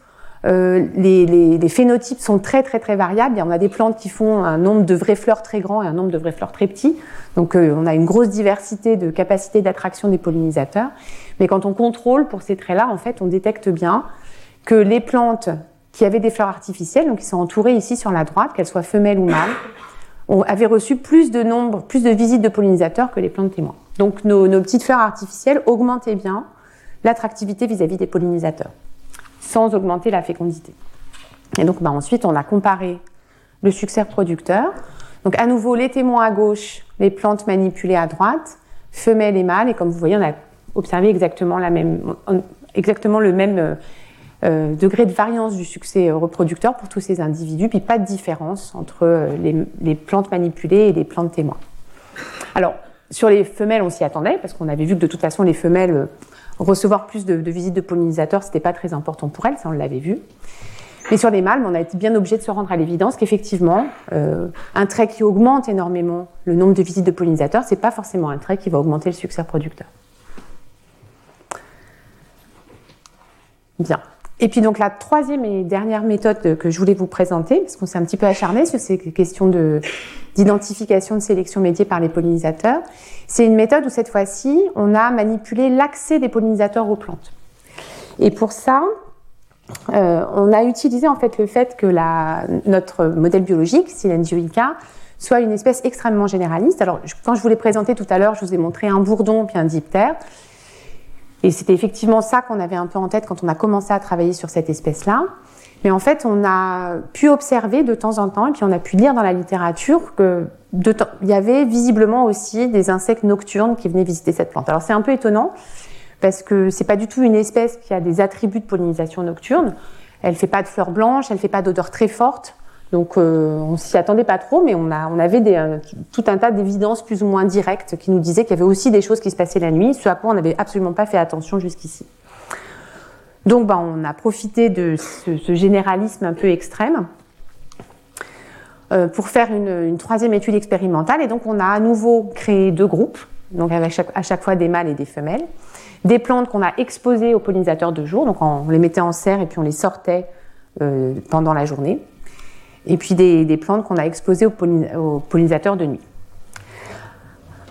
euh, les, les, les, phénotypes sont très très très variables. En a des plantes qui font un nombre de vraies fleurs très grand et un nombre de vraies fleurs très petits. Donc euh, on a une grosse diversité de capacités d'attraction des pollinisateurs. Mais quand on contrôle pour ces traits-là, en fait, on détecte bien que les plantes qui avaient des fleurs artificielles, donc qui sont entourées ici sur la droite, qu'elles soient femelles ou mâles, avaient reçu plus de nombre, plus de visites de pollinisateurs que les plantes témoins. Donc nos, nos petites fleurs artificielles augmentaient bien l'attractivité vis-à-vis des pollinisateurs sans augmenter la fécondité. Et donc bah, ensuite, on a comparé le succès producteur. Donc à nouveau, les témoins à gauche, les plantes manipulées à droite, femelles et mâles. Et comme vous voyez, on a observé exactement, la même, exactement le même euh, euh, degré de variance du succès reproducteur pour tous ces individus, puis pas de différence entre euh, les plantes manipulées et les plantes témoins. Alors, sur les femelles, on s'y attendait, parce qu'on avait vu que de toute façon, les femelles recevoir plus de, visites de pollinisateurs, c'était pas très important pour elles, ça on l'avait vu. Mais sur les mâles, on a été bien obligé de se rendre à l'évidence qu'effectivement, euh, un trait qui augmente énormément le nombre de visites de pollinisateurs, c'est pas forcément un trait qui va augmenter le succès reproducteur. Bien. Et puis donc la troisième et dernière méthode que je voulais vous présenter, parce qu'on s'est un petit peu acharné sur ces questions d'identification de, sélection médiée par les pollinisateurs, c'est une méthode où cette fois-ci, on a manipulé l'accès des pollinisateurs aux plantes. Et pour ça, euh, on a utilisé en fait le fait que la, notre modèle biologique, Silenzioica, soit une espèce extrêmement généraliste. Alors, quand je vous l'ai présenté tout à l'heure, je vous ai montré un bourdon puis un diptère. Et c'était effectivement ça qu'on avait un peu en tête quand on a commencé à travailler sur cette espèce-là. Mais en fait, on a pu observer de temps en temps, et puis on a pu lire dans la littérature que de il y avait visiblement aussi des insectes nocturnes qui venaient visiter cette plante. Alors c'est un peu étonnant parce que c'est pas du tout une espèce qui a des attributs de pollinisation nocturne. Elle fait pas de fleurs blanches, elle fait pas d'odeur très forte. Donc euh, on s'y attendait pas trop, mais on, a, on avait des, euh, tout un tas d'évidences plus ou moins directes qui nous disaient qu'il y avait aussi des choses qui se passaient la nuit, ce à quoi on n'avait absolument pas fait attention jusqu'ici. Donc ben, on a profité de ce, généralisme un peu extrême euh, pour faire une, troisième étude expérimentale, et donc on a à nouveau créé deux groupes, donc avec à chaque fois des mâles et des femelles, des plantes qu'on a exposées aux pollinisateurs de jour, donc on les mettait en serre et puis on les sortait euh, pendant la journée. Et puis des, plantes qu'on a exposées aux, pollinisateurs de nuit.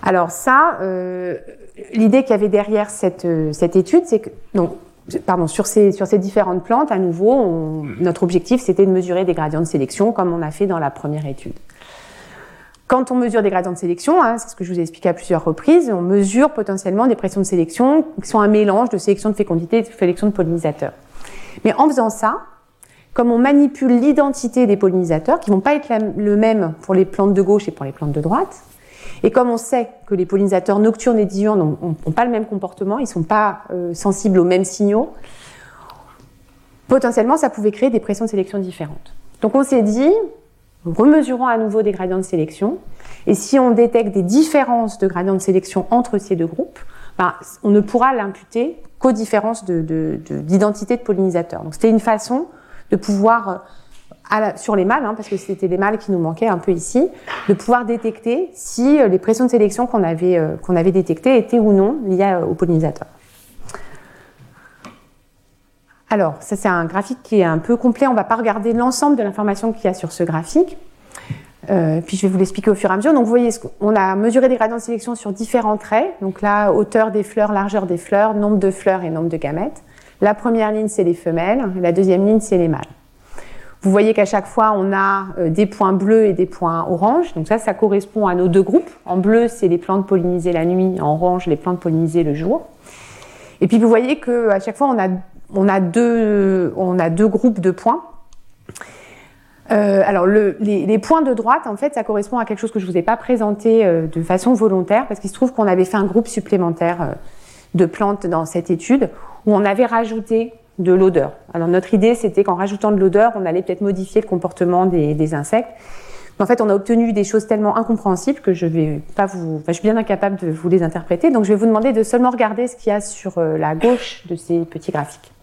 Alors ça, euh, l'idée qu'il y avait derrière cette, cette étude, c'est que, donc, pardon, sur ces, différentes plantes, à nouveau, notre objectif, c'était de mesurer des gradients de sélection, comme on a fait dans la première étude. Quand on mesure des gradients de sélection, hein, c'est ce que je vous ai expliqué à plusieurs reprises, on mesure potentiellement des pressions de sélection qui sont un mélange de sélection de fécondité et de sélection de pollinisateurs. Mais en faisant ça, comme on manipule l'identité des pollinisateurs, qui vont pas être le même pour les plantes de gauche et pour les plantes de droite, et comme on sait que les pollinisateurs nocturnes et diurnes n'ont pas le même comportement, ils ne sont pas euh, sensibles aux mêmes signaux, potentiellement ça pouvait créer des pressions de sélection différentes. Donc on s'est dit, remesurons à nouveau des gradients de sélection, et si on détecte des différences de gradients de sélection entre ces deux groupes, ben, on ne pourra l'imputer qu'aux différences d'identité de, de, pollinisateurs. Donc c'était une façon de pouvoir, sur les mâles, hein, parce que c'était les mâles qui nous manquaient un peu ici, de pouvoir détecter si euh, les pressions de sélection qu'on avait, euh, qu'on avait détectées étaient ou non liées aux pollinisateurs. Alors, ça c'est un graphique qui est un peu complet. On ne va pas regarder l'ensemble de l'information qu'il y a sur ce graphique. Euh, puis je vais vous l'expliquer au fur et à mesure. Donc vous voyez, on a mesuré des gradients de sélection sur différents traits. Donc là, hauteur des fleurs, largeur des fleurs, nombre de fleurs et nombre de gamètes. La première ligne, c'est les femelles. La deuxième ligne, c'est les mâles. Vous voyez qu'à chaque fois, on a euh, des points bleus et des points oranges. Donc ça, ça correspond à nos deux groupes. En bleu, c'est les plantes pollinisées la nuit. En orange, les plantes pollinisées le jour. Et puis vous voyez qu'à chaque fois, on a, on, a deux, on a deux groupes de points. Euh, alors le, les, points de droite, en fait, ça correspond à quelque chose que je vous ai pas présenté euh, de façon volontaire, parce qu'il se trouve qu'on avait fait un groupe supplémentaire de plantes dans cette étude où on avait rajouté de l'odeur. Alors notre idée, c'était qu'en rajoutant de l'odeur, on allait peut-être modifier le comportement des, insectes. En fait, on a obtenu des choses tellement incompréhensibles que je vais pas vous, je suis bien incapable de vous les interpréter. Donc, je vais vous demander de seulement regarder ce qu'il y a sur euh, la gauche de ces petits graphiques.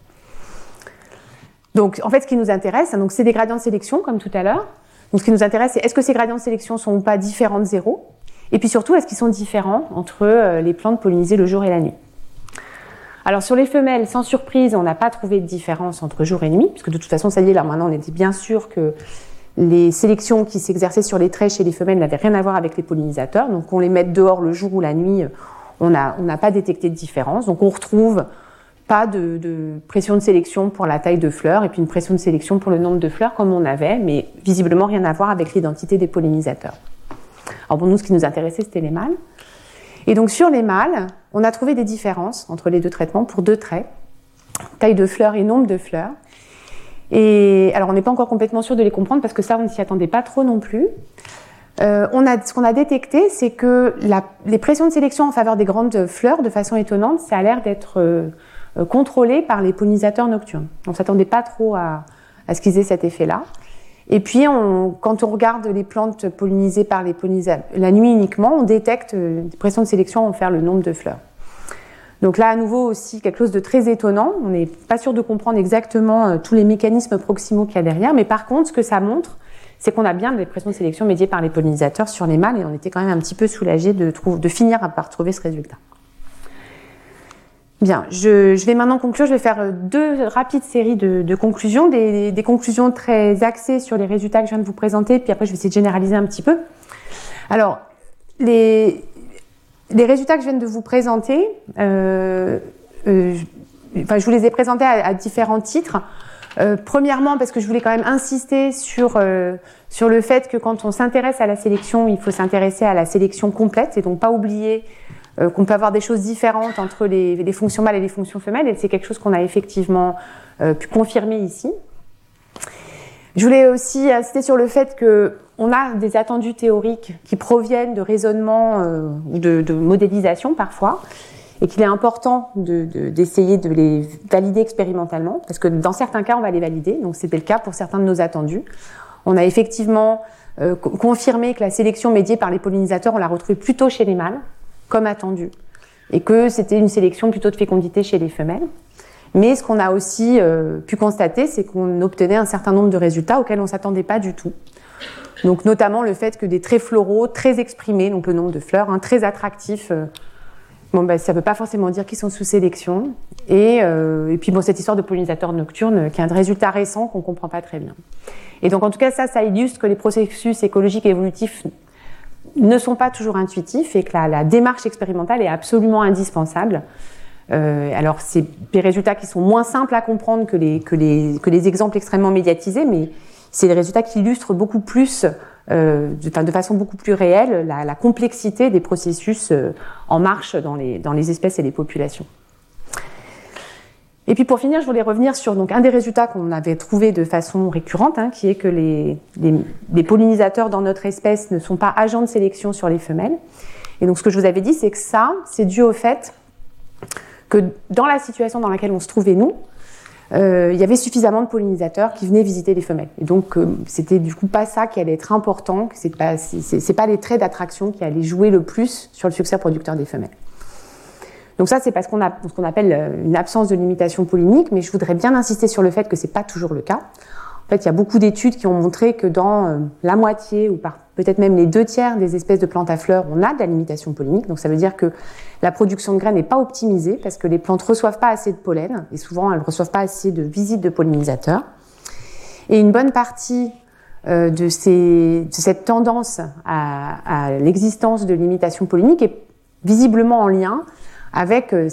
Donc, en fait, ce qui nous intéresse, donc c'est des gradients de sélection, comme tout à l'heure. Donc, ce qui nous intéresse, c'est est-ce que ces gradients de sélection sont ou pas différents de zéro? Et puis surtout, est-ce qu'ils sont différents entre euh, les plantes pollinisées le jour et la nuit? Alors sur les femelles, sans surprise, on n'a pas trouvé de différence entre jour et nuit, puisque de toute façon, ça y est, là maintenant, on était bien sûr que les sélections qui s'exerçaient sur les traits chez les femelles n'avaient rien à voir avec les pollinisateurs. Donc on les met dehors le jour ou la nuit, on n'a pas détecté de différence. Donc on retrouve pas de, de, pression de sélection pour la taille de fleurs et puis une pression de sélection pour le nombre de fleurs comme on avait, mais visiblement rien à voir avec l'identité des pollinisateurs. Alors pour nous, ce qui nous intéressait, c'était les mâles. Et donc sur les mâles, on a trouvé des différences entre les deux traitements pour deux traits, taille de fleurs et nombre de fleurs. Et alors on n'est pas encore complètement sûr de les comprendre parce que ça on ne s'y attendait pas trop non plus. Euh, on a, ce qu'on a détecté, c'est que les pressions de sélection en faveur des grandes fleurs, de façon étonnante, ça a l'air d'être euh, contrôlé par les pollinisateurs nocturnes. On ne s'attendait pas trop à ce qu'ils aient cet effet-là. Et puis, quand on regarde les plantes pollinisées par les pollinisateurs la nuit uniquement, on détecte euh, des pressions de sélection en faire le nombre de fleurs. Donc là, à nouveau aussi quelque chose de très étonnant. On n'est pas sûr de comprendre exactement euh, tous les mécanismes proximaux qu'il y a derrière, mais par contre, ce que ça montre, c'est qu'on a bien des pressions de sélection médiées par les pollinisateurs sur les mâles, et on était quand même un petit peu soulagé de, de finir par trouver ce résultat. Bien, je, je, vais maintenant conclure. Je vais faire euh, deux rapides séries de, de conclusions, des, des, conclusions très axées sur les résultats que je viens de vous présenter, puis après je vais essayer de généraliser un petit peu. Alors, les, les résultats que je viens de vous présenter, euh, euh, enfin, je vous les ai présentés à, à différents titres. Euh, premièrement, parce que je voulais quand même insister sur, euh, sur le fait que quand on s'intéresse à la sélection, il faut s'intéresser à la sélection complète et donc pas oublier euh, qu'on peut avoir des choses différentes entre les, fonctions mâles et les fonctions femelles, et c'est quelque chose qu'on a effectivement euh, pu confirmer ici. Je voulais aussi insister sur le fait qu'on a des attendus théoriques qui proviennent de raisonnements ou de, modélisation parfois, et qu'il est important d'essayer de, les valider expérimentalement, parce que dans certains cas, on va les valider, donc c'était le cas pour certains de nos attendus. On a effectivement euh, confirmé que la sélection médiée par les pollinisateurs, on l'a retrouvée plutôt chez les mâles, comme attendu, et que c'était une sélection plutôt de fécondité chez les femelles. Mais ce qu'on a aussi euh, pu constater, c'est qu'on obtenait un certain nombre de résultats auxquels on ne s'attendait pas du tout. Donc notamment le fait que des traits floraux très exprimés, donc le nombre de fleurs, hein, très attractifs, euh, Bon, ben, ça ne veut pas forcément dire qu'ils sont sous sélection. Et, euh, puis, bon, cette histoire de pollinisateur nocturne, qui est un résultat récent qu'on ne comprend pas très bien. Et donc, en tout cas, ça, ça illustre que les processus écologiques et évolutifs ne sont pas toujours intuitifs et que la, démarche expérimentale est absolument indispensable. Euh, alors, c'est des résultats qui sont moins simples à comprendre que les, que les, que les exemples extrêmement médiatisés, mais c'est des résultats qui illustrent beaucoup plus euh, de, façon beaucoup plus réelle la, la complexité des processus euh, en marche dans les, dans les espèces et les populations. Et puis pour finir, je voulais revenir sur donc un des résultats qu'on avait trouvé de façon récurrente, hein, qui est que les, pollinisateurs dans notre espèce ne sont pas agents de sélection sur les femelles. Et donc ce que je vous avais dit, c'est que ça, c'est dû au fait que dans la situation dans laquelle on se trouvait nous, euh, il y avait suffisamment de pollinisateurs qui venaient visiter les femelles. Et donc, euh, c'était du coup pas ça qui allait être important, c'est pas, c'est, pas les traits d'attraction qui allaient jouer le plus sur le succès producteur des femelles. Donc ça, c'est parce qu'on a ce qu'on appelle euh, une absence de limitation pollinique, mais je voudrais bien insister sur le fait que c'est pas toujours le cas. En fait, il y a beaucoup d'études qui ont montré que dans euh, la moitié ou peut-être même les deux tiers des espèces de plantes à fleurs, on a de la limitation pollinique. Donc ça veut dire que la production de graines n'est pas optimisée parce que les plantes reçoivent pas assez de pollen et souvent elles reçoivent pas assez de visites de pollinisateurs. Et une bonne partie euh, de, ces, de, cette tendance à, à l'existence de limitation pollinique est visiblement en lien avec euh,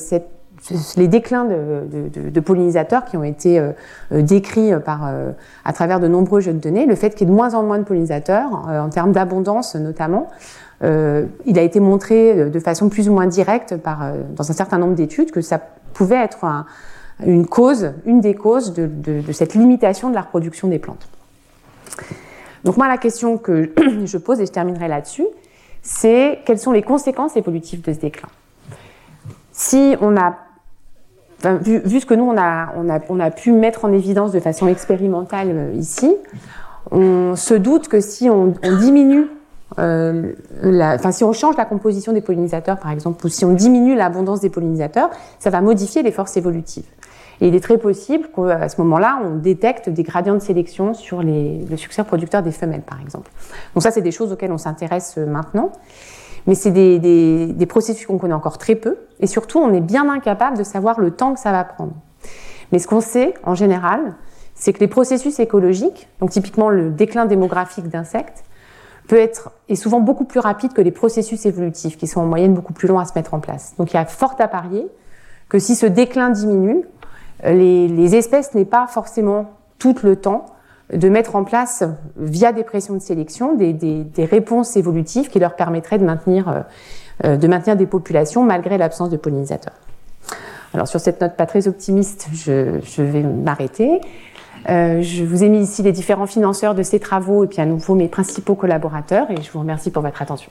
les déclins de, pollinisateurs qui ont été euh, euh, décrits à travers de nombreux jeux de données, le fait qu'il y ait de moins en moins de pollinisateurs, en termes d'abondance notamment, il a été montré de façon plus ou moins directe dans un certain nombre d'études que ça pouvait être une cause, une des causes de, cette limitation de la reproduction des plantes. Donc moi, la question que *clears throat* je pose, et je terminerai là-dessus, c'est quelles sont les conséquences évolutives de ce déclin? Si on a vu, ce que nous, on a, on, a, on a pu mettre en évidence de façon expérimentale euh, ici, on se doute que si on, diminue, euh, enfin, si on change la composition des pollinisateurs, par exemple, ou si on diminue l'abondance des pollinisateurs, ça va modifier les forces évolutives. Et il est très possible qu'à ce moment-là, on détecte des gradients de sélection sur les, le succès producteur des femelles, par exemple. Donc ça, c'est des choses auxquelles on s'intéresse euh, maintenant. Mais c'est des, des, processus qu'on connaît encore très peu, et surtout on est bien incapable de savoir le temps que ça va prendre. Mais ce qu'on sait en général, c'est que les processus écologiques, donc typiquement le déclin démographique d'insectes, peut être est souvent beaucoup plus rapide que les processus évolutifs, qui sont en moyenne beaucoup plus longs à se mettre en place. Donc il y a fort à parier que si ce déclin diminue, les, les espèces n'aient pas forcément tout le temps de mettre en place, via des pressions de sélection, des, des, des réponses évolutives qui leur permettraient de maintenir, euh, euh, de maintenir des populations malgré l'absence de pollinisateurs. Alors sur cette note pas très optimiste, je, je vais m'arrêter. Euh, je vous ai mis ici les différents financeurs de ces travaux et puis à nouveau mes principaux collaborateurs et je vous remercie pour votre attention.